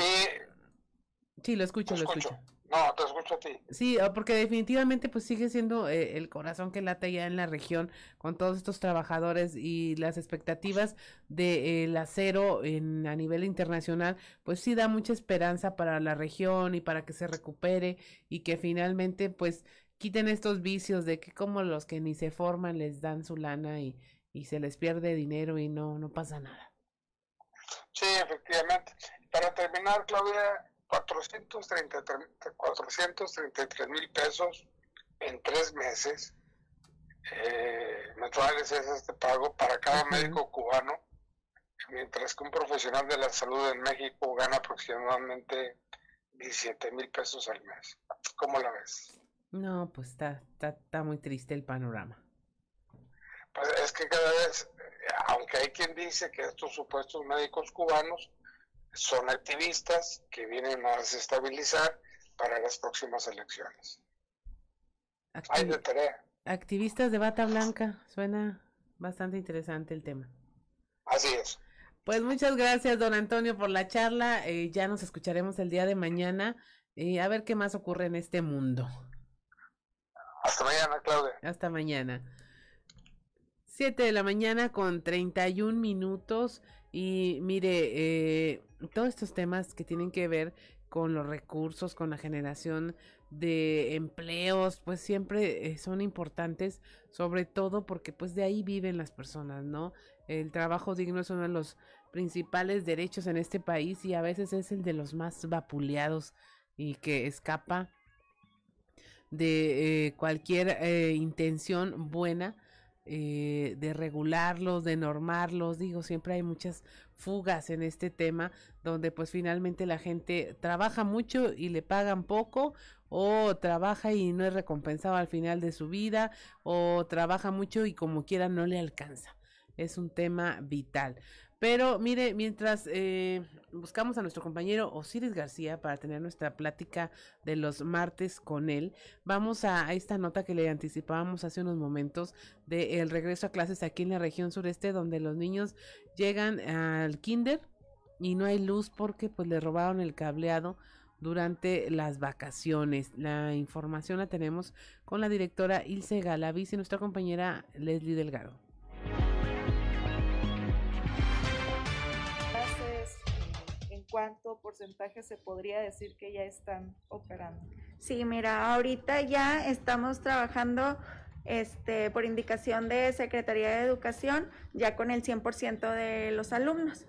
Speaker 1: sí. lo escucho, lo escucho.
Speaker 29: No, te escucho a ti.
Speaker 1: Sí, ah, porque definitivamente pues sigue siendo eh, el corazón que late ya en la región con todos estos trabajadores y las expectativas del acero en, a nivel internacional, pues sí da mucha esperanza para la región y para que se recupere y que finalmente pues quiten estos vicios de que como los que ni se forman les dan su lana y, y se les pierde dinero y no, no pasa nada.
Speaker 29: Sí, efectivamente. Para terminar, Claudia, 433, 433 mil pesos en tres meses eh, mensuales es este pago para cada médico cubano, mientras que un profesional de la salud en México gana aproximadamente 17 mil pesos al mes. ¿Cómo la ves?
Speaker 1: No, pues está, está, está muy triste el panorama.
Speaker 29: Pues es que cada vez aunque hay quien dice que estos supuestos médicos cubanos son activistas que vienen a desestabilizar para las próximas elecciones. Hay de tarea.
Speaker 1: Activistas de bata blanca, suena bastante interesante el tema.
Speaker 29: Así es.
Speaker 1: Pues muchas gracias, don Antonio, por la charla. Eh, ya nos escucharemos el día de mañana y a ver qué más ocurre en este mundo.
Speaker 29: Hasta mañana, Claudia.
Speaker 1: Hasta mañana. Siete de la mañana con treinta y un minutos. Y mire, eh, todos estos temas que tienen que ver con los recursos, con la generación de empleos, pues siempre eh, son importantes, sobre todo porque pues de ahí viven las personas, ¿no? El trabajo digno es uno de los principales derechos en este país y a veces es el de los más vapuleados y que escapa de eh, cualquier eh, intención buena eh, de regularlos, de normarlos. Digo, siempre hay muchas fugas en este tema donde pues finalmente la gente trabaja mucho y le pagan poco o trabaja y no es recompensado al final de su vida o trabaja mucho y como quiera no le alcanza. Es un tema vital. Pero mire, mientras eh, buscamos a nuestro compañero Osiris García para tener nuestra plática de los martes con él, vamos a, esta nota que le anticipábamos hace unos momentos de el regreso a clases aquí en la región sureste, donde los niños llegan al kinder y no hay luz porque pues le robaron el cableado durante las vacaciones. La información la tenemos con la directora Ilse Galavis y nuestra compañera Leslie Delgado.
Speaker 30: Cuánto porcentaje se podría decir que ya están operando?
Speaker 31: Sí, mira, ahorita ya estamos trabajando este, por indicación de Secretaría de Educación, ya con el 100% de los alumnos.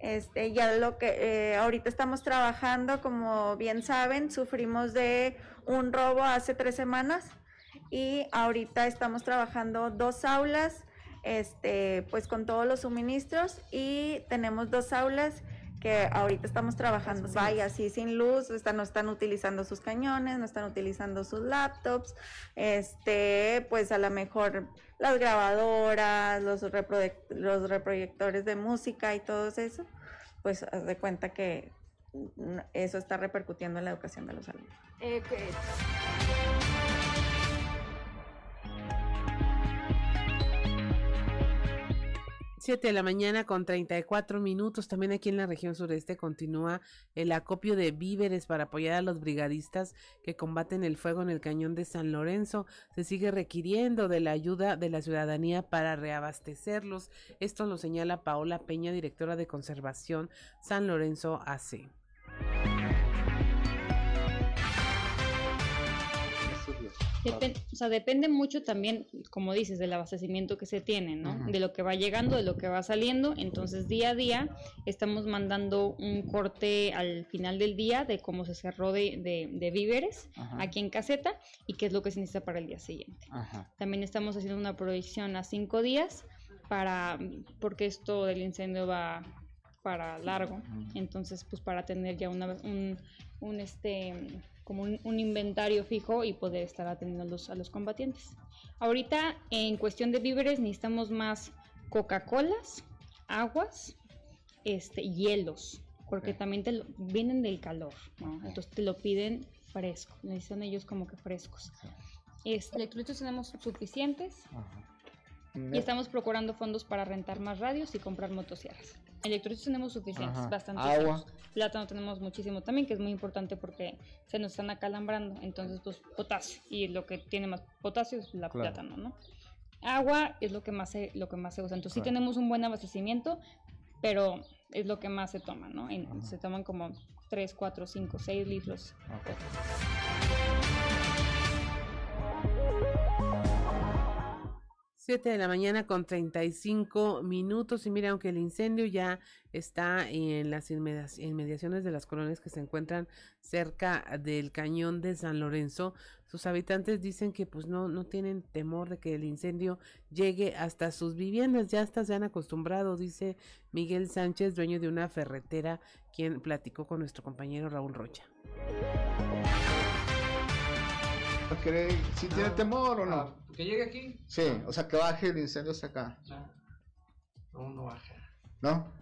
Speaker 31: Este, ya lo que eh, ahorita estamos trabajando, como bien saben, sufrimos de un robo hace tres semanas y ahorita estamos trabajando dos aulas, este, pues con todos los suministros y tenemos dos aulas que ahorita estamos trabajando, vaya, así sin luz, están, no están utilizando sus cañones, no están utilizando sus laptops, este, pues a lo mejor las grabadoras, los, los reproyectores de música y todo eso, pues haz de cuenta que eso está repercutiendo en la educación de los alumnos. Eh,
Speaker 1: 7 de la mañana con 34 minutos. También aquí en la región sureste continúa el acopio de víveres para apoyar a los brigadistas que combaten el fuego en el cañón de San Lorenzo. Se sigue requiriendo de la ayuda de la ciudadanía para reabastecerlos. Esto lo señala Paola Peña, directora de conservación San Lorenzo AC.
Speaker 32: O sea, depende mucho también, como dices, del abastecimiento que se tiene, ¿no? De lo que va llegando, de lo que va saliendo. Entonces, día a día estamos mandando un corte al final del día de cómo se cerró de, de, víveres aquí en caseta y qué es lo que se necesita para el día siguiente. También estamos haciendo una proyección a cinco días para, porque esto del incendio va para largo. Entonces, pues para tener ya una, un, un este como un, inventario fijo y poder estar atendiendo a los, a los combatientes. Ahorita en cuestión de víveres necesitamos más Coca-Colas, aguas, este, hielos, porque también te vienen del calor, entonces te lo piden fresco, necesitan ellos como que frescos. Este, electrolitos tenemos suficientes y estamos procurando fondos para rentar más radios y comprar motosierras. Electrolitos tenemos suficientes, bastante.
Speaker 33: Agua.
Speaker 32: Plátano tenemos muchísimo también, que es muy importante porque se nos están acalambrando. Entonces, pues potasio. Y lo que tiene más potasio es la plátano, ¿no? Agua es lo que más se, lo que más se usa. Entonces, sí tenemos un buen abastecimiento, pero es lo que más se toma, ¿no? se toman como 3, 4, 5, 6 litros.
Speaker 1: 7 de la mañana con 35 minutos y mira, aunque el incendio ya está en las inmediaciones de las colonias que se encuentran cerca del cañón de San Lorenzo, sus habitantes dicen que pues no, no tienen temor de que el incendio llegue hasta sus viviendas, ya hasta se han acostumbrado, dice Miguel Sánchez, dueño de una ferretera, quien platicó con nuestro compañero Raúl Rocha.
Speaker 33: ¿Si tiene temor o no?
Speaker 34: ¿Que llegue aquí?
Speaker 33: Sí, o sea, que baje el incendio hasta acá.
Speaker 35: No, no baja.
Speaker 17: ¿No?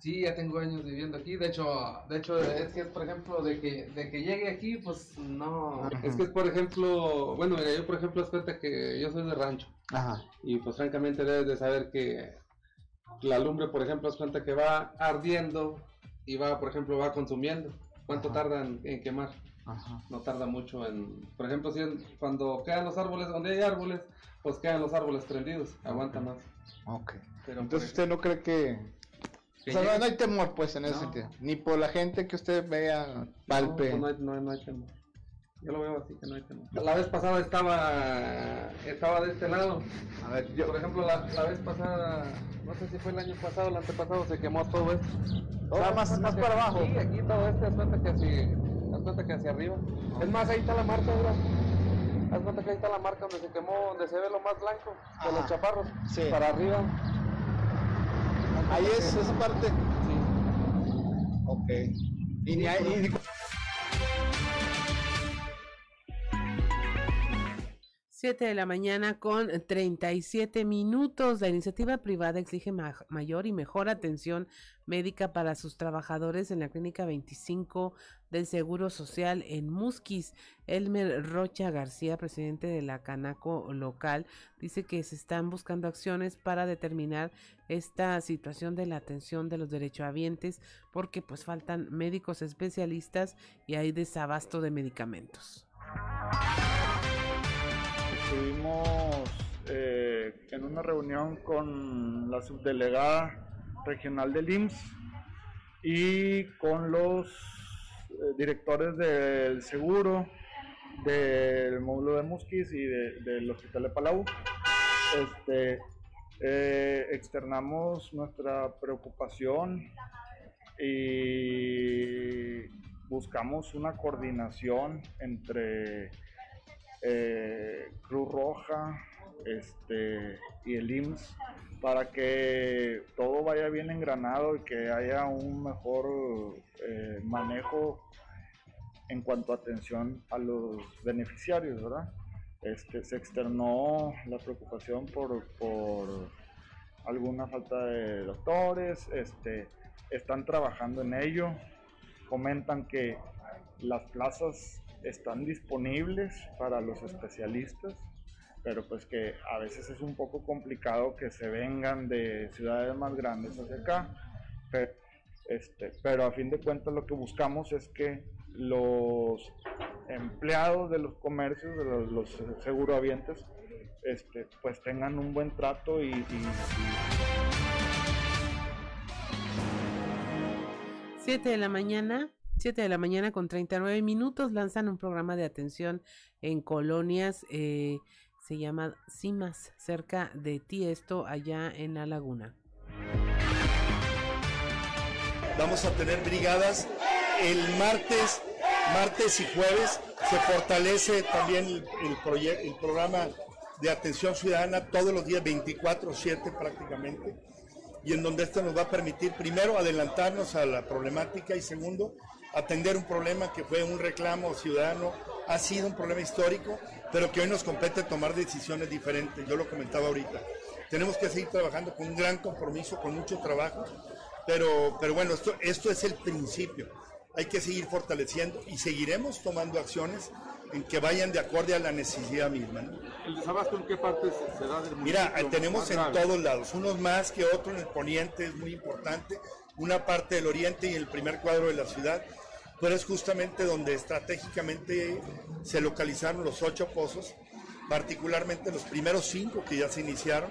Speaker 35: Sí, ya tengo años viviendo aquí. De hecho, de hecho es que es, por ejemplo, de que, de que llegue aquí, pues no.
Speaker 17: Ajá.
Speaker 35: Es que es, por ejemplo, bueno, mira, yo por ejemplo, es cuenta que yo soy de rancho.
Speaker 17: Ajá.
Speaker 35: Y pues francamente debes de saber que la lumbre, por ejemplo, es cuenta que va ardiendo y va, por ejemplo, va consumiendo. ¿Cuánto tarda en, en quemar?
Speaker 17: Ajá.
Speaker 35: No tarda mucho en, por ejemplo, si en- cuando quedan los árboles, donde hay árboles, pues quedan los árboles prendidos, aguanta más.
Speaker 17: Ok.
Speaker 35: Pero,
Speaker 17: Entonces
Speaker 35: por
Speaker 17: usted no cree que...
Speaker 35: Que
Speaker 17: o sea, no- no hay temor, pues, en ese
Speaker 35: No.
Speaker 17: sentido. Ni por la gente que usted vea, palpe.
Speaker 35: No, pues, no, hay, no, no hay temor. Yo lo veo así que no hay temor. La vez pasada estaba estaba de este lado.
Speaker 17: A ver, yo...
Speaker 35: Por ejemplo, la, la vez pasada, no sé si fue el año pasado o el antepasado, se quemó todo esto.
Speaker 17: O sea,
Speaker 35: Haz
Speaker 17: más- más para abajo.
Speaker 35: Sí, aquí todo este, cuenta que hacia, haz cuenta que hacia arriba. Es más, ahí está la marca, mira. Haz cuenta que ahí está la marca donde se quemó, donde se ve lo más blanco, de los chaparros.
Speaker 17: Sí.
Speaker 35: Para arriba.
Speaker 17: Ahí es esa parte.
Speaker 35: Sí.
Speaker 17: Ok. Y ni hay... y-
Speaker 1: 7 de la mañana con 37 minutos. La iniciativa privada exige ma- mayor y mejor atención médica para sus trabajadores en la Clínica 25 del Seguro Social en Musquis. Elmer Rocha García, presidente de la Canaco local, dice que se están buscando acciones para determinar esta situación de la atención de los derechohabientes porque pues faltan médicos especialistas y hay desabasto de medicamentos.
Speaker 36: Estuvimos eh, en una reunión con la subdelegada regional del IMSS y con los eh, directores del seguro del módulo de Musquis y de- del hospital de Palau. Este, eh, externamos nuestra preocupación y buscamos una coordinación entre eh, Cruz Roja este, y el IMSS para que todo vaya bien engranado y que haya un mejor eh, manejo en cuanto a atención a los beneficiarios, ¿verdad? Este, se externó la preocupación por, por alguna falta de doctores, este, están trabajando en ello, comentan que las plazas están disponibles para los especialistas, pero pues que a veces es un poco complicado que se vengan de ciudades más grandes hacia acá, pero, este, pero a fin de cuentas lo que buscamos es que los empleados de los comercios, de los, los segurohabientes, este, pues tengan un buen trato y- y- y
Speaker 1: 7 de la mañana, 7 de la mañana con 39 minutos, lanzan un programa de atención en colonias, eh, se llama CIMAS, cerca de Tiesto, allá en la laguna.
Speaker 37: Vamos a tener brigadas el martes, martes y jueves. Se fortalece también el, el el programa de atención ciudadana todos los días 24/7 prácticamente y en donde esto nos va a permitir primero adelantarnos a la problemática y segundo atender un problema que fue un reclamo ciudadano, ha sido un problema histórico, pero que hoy nos compete tomar decisiones diferentes. Yo lo comentaba ahorita. Tenemos que seguir trabajando con un gran compromiso, con mucho trabajo, pero, pero bueno, esto, esto es el principio. Hay que seguir fortaleciendo y seguiremos tomando acciones en que vayan de acorde a la necesidad misma. ¿no?
Speaker 35: ¿El desabasto en qué parte se, da del
Speaker 37: Mira,
Speaker 35: municipio
Speaker 37: tenemos
Speaker 35: más
Speaker 37: en todos lados, unos más que otros, en el poniente es muy importante, una parte del oriente y el primer cuadro de la ciudad, pero es justamente donde estratégicamente se localizaron los ocho pozos, particularmente los primeros cinco que ya se iniciaron.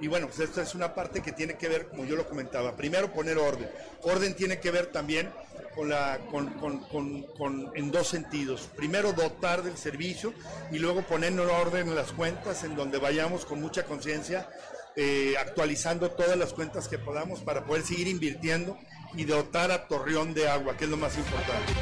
Speaker 37: Y bueno, pues esta es una parte que tiene que ver, como yo lo comentaba, primero poner orden. Orden tiene que ver también con la, con, con- con- en dos sentidos. Primero dotar del servicio y luego poner en orden en las cuentas en donde vayamos con mucha conciencia eh, actualizando todas las cuentas que podamos para poder seguir invirtiendo y dotar a Torreón de agua, que es lo más importante.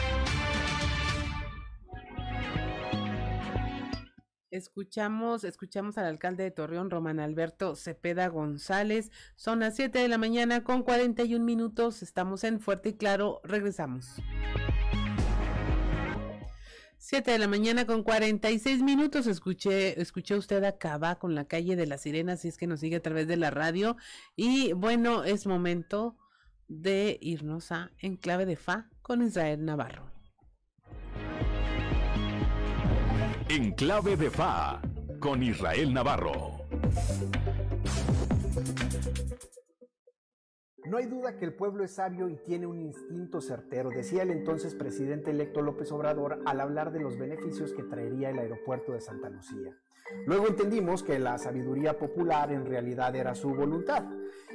Speaker 1: Escuchamos, escuchamos al alcalde de Torreón, Román Alberto Cepeda González. Son las 7 de la mañana con 41 minutos. Estamos en Fuerte y Claro. Regresamos. 7 de la mañana con 46 minutos. Escuché, escuché usted acaba con la calle de las sirenas, si es que nos sigue a través de la radio. Y bueno, es momento de irnos a Enclave de Fa con Israel Navarro.
Speaker 2: Enclave de Fa con Israel Navarro.
Speaker 38: No hay duda que el pueblo es sabio y tiene un instinto certero, decía el entonces presidente electo López Obrador al hablar de los beneficios que traería el aeropuerto de Santa Lucía. Luego entendimos que la sabiduría popular en realidad era su voluntad.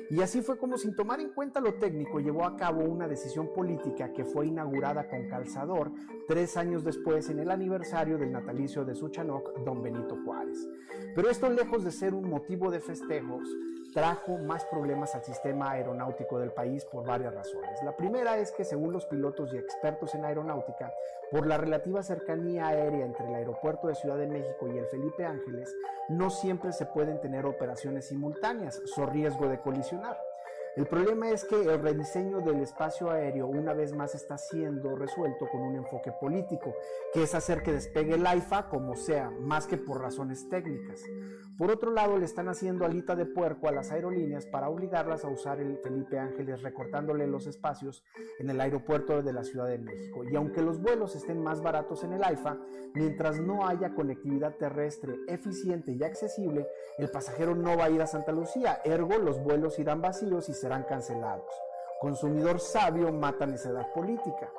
Speaker 38: Y así fue como sin tomar en cuenta lo técnico llevó a cabo una decisión política que fue inaugurada con calzador tres años después en el aniversario del natalicio de Suchanoc, don Benito Juárez. Pero esto lejos de ser un motivo de festejos, trajo más problemas al sistema aeronáutico del país por varias razones. La primera es que según los pilotos y expertos en aeronáutica, por la relativa cercanía aérea entre el aeropuerto de Ciudad de México y el Felipe Ángeles, no siempre se pueden tener operaciones simultáneas, so riesgo de colisionar. El problema es que el rediseño del espacio aéreo una vez más está siendo resuelto con un enfoque político, que es hacer que despegue el AIFA como sea, más que por razones técnicas. Por otro lado, le están haciendo alita de puerco a las aerolíneas para obligarlas a usar el Felipe Ángeles, recortándole los espacios en el aeropuerto de la Ciudad de México. Y aunque los vuelos estén más baratos en el AIFA, mientras no haya conectividad terrestre eficiente y accesible, el pasajero no va a ir a Santa Lucía, ergo los vuelos irán vacíos y serán cancelados. Consumidor sabio mata necedad política.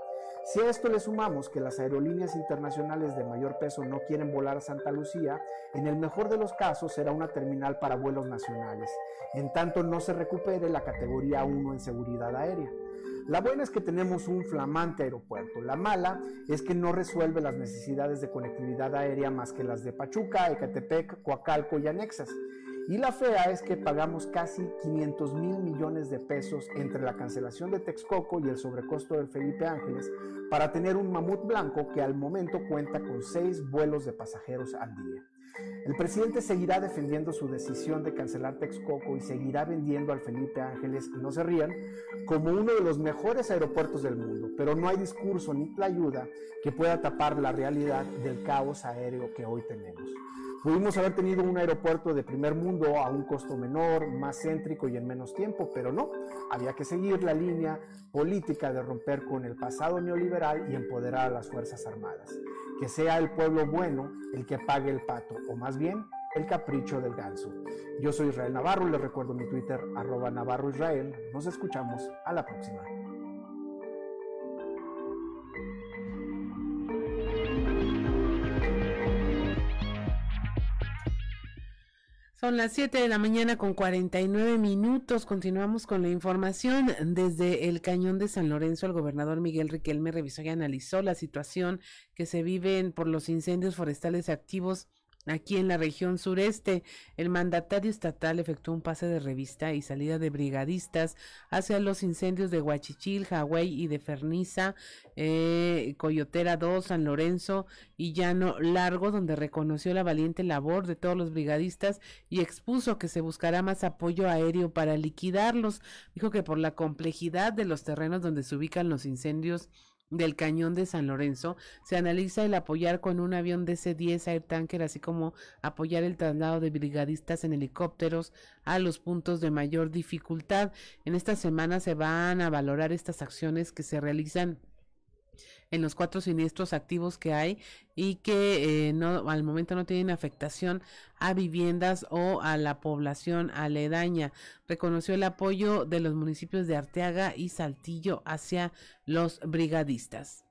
Speaker 38: Si a esto le sumamos que las aerolíneas internacionales de mayor peso no quieren volar a Santa Lucía, en el mejor de los casos será una terminal para vuelos nacionales, en tanto no se recupere la categoría 1 en seguridad aérea. La buena es que tenemos un flamante aeropuerto. La mala es que no resuelve las necesidades de conectividad aérea más que las de Pachuca, Ecatepec, Coacalco y anexas. Y la fea es que pagamos casi 500 mil millones de pesos entre la cancelación de Texcoco y el sobrecosto del Felipe Ángeles para tener un mamut blanco que al momento cuenta con seis vuelos de pasajeros al día. El presidente seguirá defendiendo su decisión de cancelar Texcoco y seguirá vendiendo al Felipe Ángeles, no se rían, como uno de los mejores aeropuertos del mundo, pero no hay discurso ni ayuda que pueda tapar la realidad del caos aéreo que hoy tenemos. Pudimos haber tenido un aeropuerto de primer mundo a un costo menor, más céntrico y en menos tiempo, pero no. Había que seguir la línea política de romper con el pasado neoliberal y empoderar a las Fuerzas Armadas. Que sea el pueblo bueno el que pague el pato, o más bien el capricho del ganso. Yo soy Israel Navarro, les recuerdo mi Twitter, arroba Navarro Israel. Nos escuchamos a la próxima.
Speaker 1: Son las 7 de la mañana con 49 minutos. Continuamos con la información. Desde el cañón de San Lorenzo, el gobernador Miguel Riquelme revisó y analizó la situación que se vive por los incendios forestales activos Aquí en la región sureste, el mandatario estatal efectuó un pase de revista y salida de brigadistas hacia los incendios de Huachichil, Hawái y de Ferniza, eh, Coyotera 2, San Lorenzo y Llano Largo, donde reconoció la valiente labor de todos los brigadistas y expuso que se buscará más apoyo aéreo para liquidarlos. Dijo que por la complejidad de los terrenos donde se ubican los incendios, del cañón de San Lorenzo, se analiza el apoyar con un avión DC-10 Air Tanker, así como apoyar el traslado de brigadistas en helicópteros a los puntos de mayor dificultad. En esta semana se van a valorar estas acciones que se realizan en los cuatro siniestros activos que hay y que eh, no, al momento no tienen afectación a viviendas o a la población aledaña. Reconoció el apoyo de los municipios de Arteaga y Saltillo hacia los brigadistas.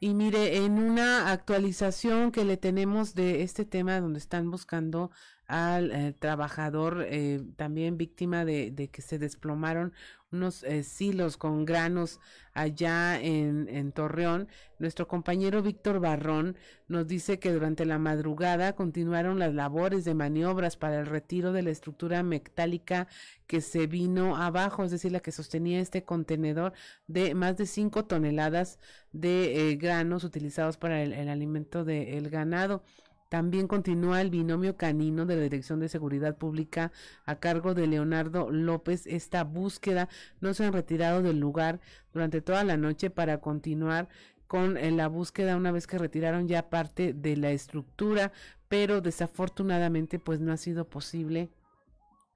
Speaker 1: Y mire, en una actualización que le tenemos de este tema donde están buscando al eh, trabajador eh, también víctima de, de, que se desplomaron unos eh, silos con granos allá en, Torreón. Nuestro compañero Víctor Barrón nos dice que durante la madrugada continuaron las labores de maniobras para el retiro de la estructura metálica que se vino abajo, es decir, la que sostenía este contenedor de más de 5 toneladas de granos utilizados para el, el alimento del ganado. También continúa el binomio canino de la Dirección de Seguridad Pública a cargo de Leonardo López. Esta búsqueda no se han retirado del lugar durante toda la noche para continuar con eh, la búsqueda una vez que retiraron ya parte de la estructura, pero desafortunadamente pues no ha sido posible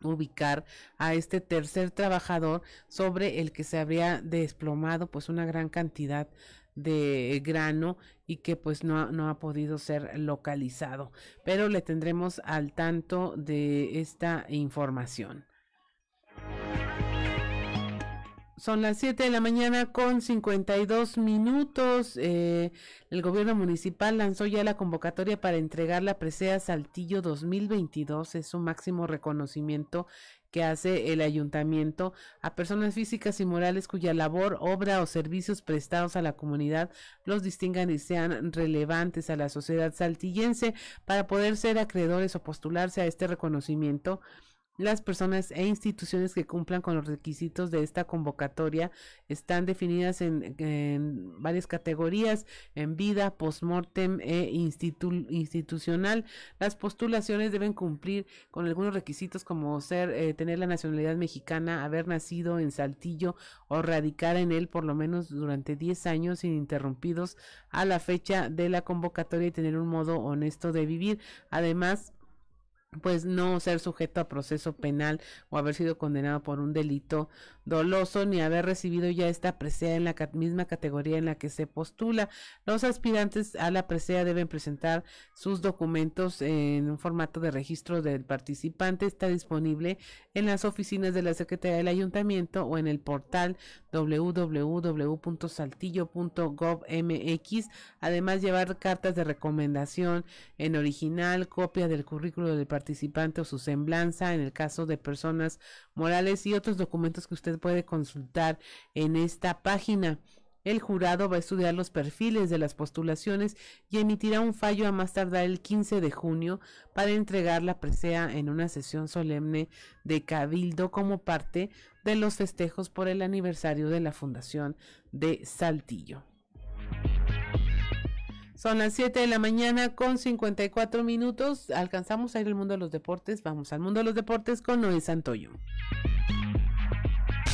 Speaker 1: ubicar a este tercer trabajador sobre el que se habría desplomado pues una gran cantidad de grano y que pues no, no ha podido ser localizado. Pero le tendremos al tanto de esta información. Son las 7 de la mañana con 52 minutos. Eh, el gobierno municipal lanzó ya la convocatoria para entregar la presea Saltillo 2022. Es su máximo reconocimiento que hace el ayuntamiento a personas físicas y morales cuya labor, obra o servicios prestados a la comunidad los distingan y sean relevantes a la sociedad saltillense para poder ser acreedores o postularse a este reconocimiento las personas e instituciones que cumplan con los requisitos de esta convocatoria están definidas en, varias categorías, en vida, postmortem e institucional. Las postulaciones deben cumplir con algunos requisitos como ser, eh, tener la nacionalidad mexicana, haber nacido en Saltillo o radicar en él por lo menos durante 10 años ininterrumpidos a la fecha de la convocatoria y tener un modo honesto de vivir. Además, pues no ser sujeto a proceso penal o haber sido condenado por un delito doloso ni haber recibido ya esta presea en la misma categoría en la que se postula. Los aspirantes a la presea deben presentar sus documentos en un formato de registro del participante. Está disponible en las oficinas de la Secretaría del Ayuntamiento o en el portal www.saltillo.gov.mx. Además, llevar cartas de recomendación en original, copia del currículo del participante o su semblanza en el caso de personas morales y otros documentos que usted puede consultar en esta página. El jurado va a estudiar los perfiles de las postulaciones y emitirá un fallo a más tardar el 15 de junio para entregar la presea en una sesión solemne de Cabildo como parte de los festejos por el aniversario de la fundación de Saltillo. Son las 7 de la mañana con 54 minutos. Alcanzamos a ir al mundo de los deportes. Vamos al mundo de los deportes con Noé Santoyo.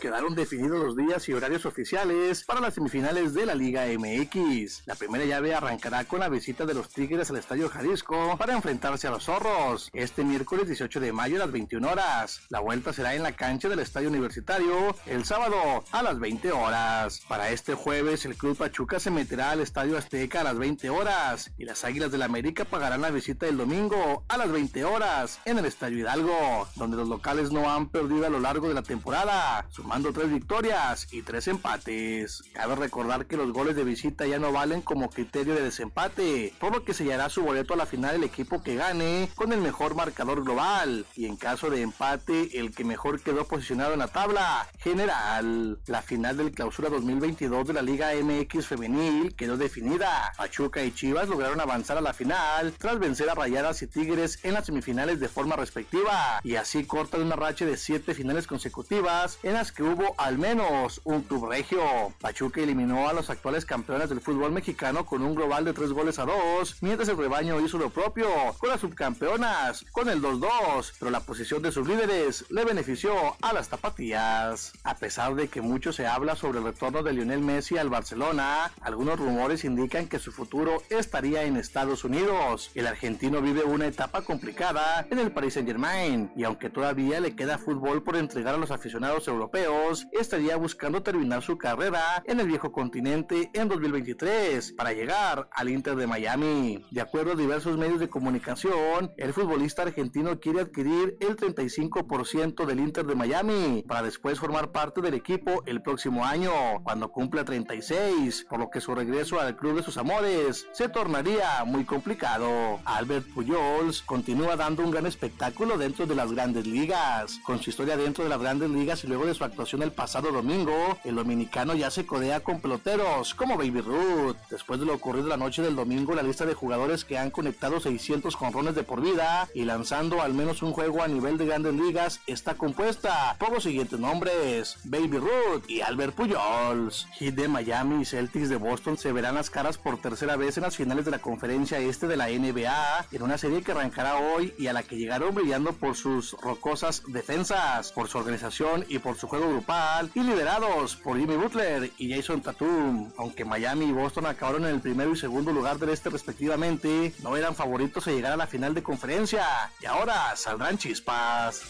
Speaker 39: Quedaron definidos los días y horarios oficiales para las semifinales de la Liga MX. La primera llave arrancará con la visita de los Tigres al Estadio Jalisco para enfrentarse a los Zorros este miércoles 18 de mayo a las 21 horas. La vuelta será en la cancha del Estadio Universitario el sábado a las 20 horas. Para este jueves el Club Pachuca se meterá al Estadio Azteca a las 20 horas y las Águilas del la América pagarán la visita el domingo a las 20 horas en el Estadio Hidalgo, donde los locales no han perdido a lo largo de la temporada sumando tres victorias y tres empates. Cabe recordar que los goles de visita ya no valen como criterio de desempate, por lo que sellará su boleto a la final el equipo que gane con el mejor marcador global y en caso de empate el que mejor quedó posicionado en la tabla general. La final del clausura 2022 de la Liga MX femenil quedó definida. Pachuca y Chivas lograron avanzar a la final tras vencer a Rayadas y Tigres en las semifinales de forma respectiva y así cortan una racha de siete finales consecutivas en las que hubo al menos un club regio. Pachuca eliminó a los actuales campeones del fútbol mexicano con un global de tres goles a dos, mientras el rebaño hizo lo propio con las subcampeonas con el 2-2, pero la posición de sus líderes le benefició a las tapatías. A pesar de que mucho se habla sobre el retorno de Lionel Messi al Barcelona, algunos rumores indican que su futuro estaría en Estados Unidos. El argentino vive una etapa complicada en el Paris Saint Germain y aunque todavía le queda fútbol por entregar a los aficionados europeos, estaría buscando terminar su carrera en el viejo continente en 2023 para llegar al Inter de Miami. De acuerdo a diversos medios de comunicación, el futbolista argentino quiere adquirir el 35% del Inter de Miami para después formar parte del equipo el próximo año, cuando cumpla 36, por lo que su regreso al club de sus amores se tornaría muy complicado. Albert Pujols continúa dando un gran espectáculo dentro de las grandes ligas, con su historia dentro de las grandes ligas y luego de su el pasado domingo, el dominicano ya se codea con peloteros como Baby Ruth. Después de lo ocurrido la noche del domingo, la lista de jugadores que han conectado 600 jonrones de por vida y lanzando al menos un juego a nivel de grandes ligas está compuesta por los siguientes nombres: Baby Ruth y Albert Pujols. Heat de Miami y Celtics de Boston se verán las caras por tercera vez en las finales de la conferencia este de la NBA en una serie que arrancará hoy y a la que llegaron brillando por sus rocosas defensas, por su organización y por su juego grupal y liderados por Jimmy Butler y Jason Tatum. Aunque Miami y Boston acabaron en el primero y segundo lugar del este respectivamente, no eran favoritos a llegar a la final de conferencia y ahora saldrán chispas.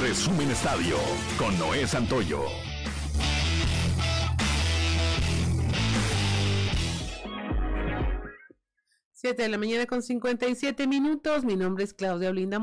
Speaker 2: Resumen Estadio con Noé Santoyo.
Speaker 1: 7 de la mañana con 57 minutos. Mi nombre es Claudia Olinda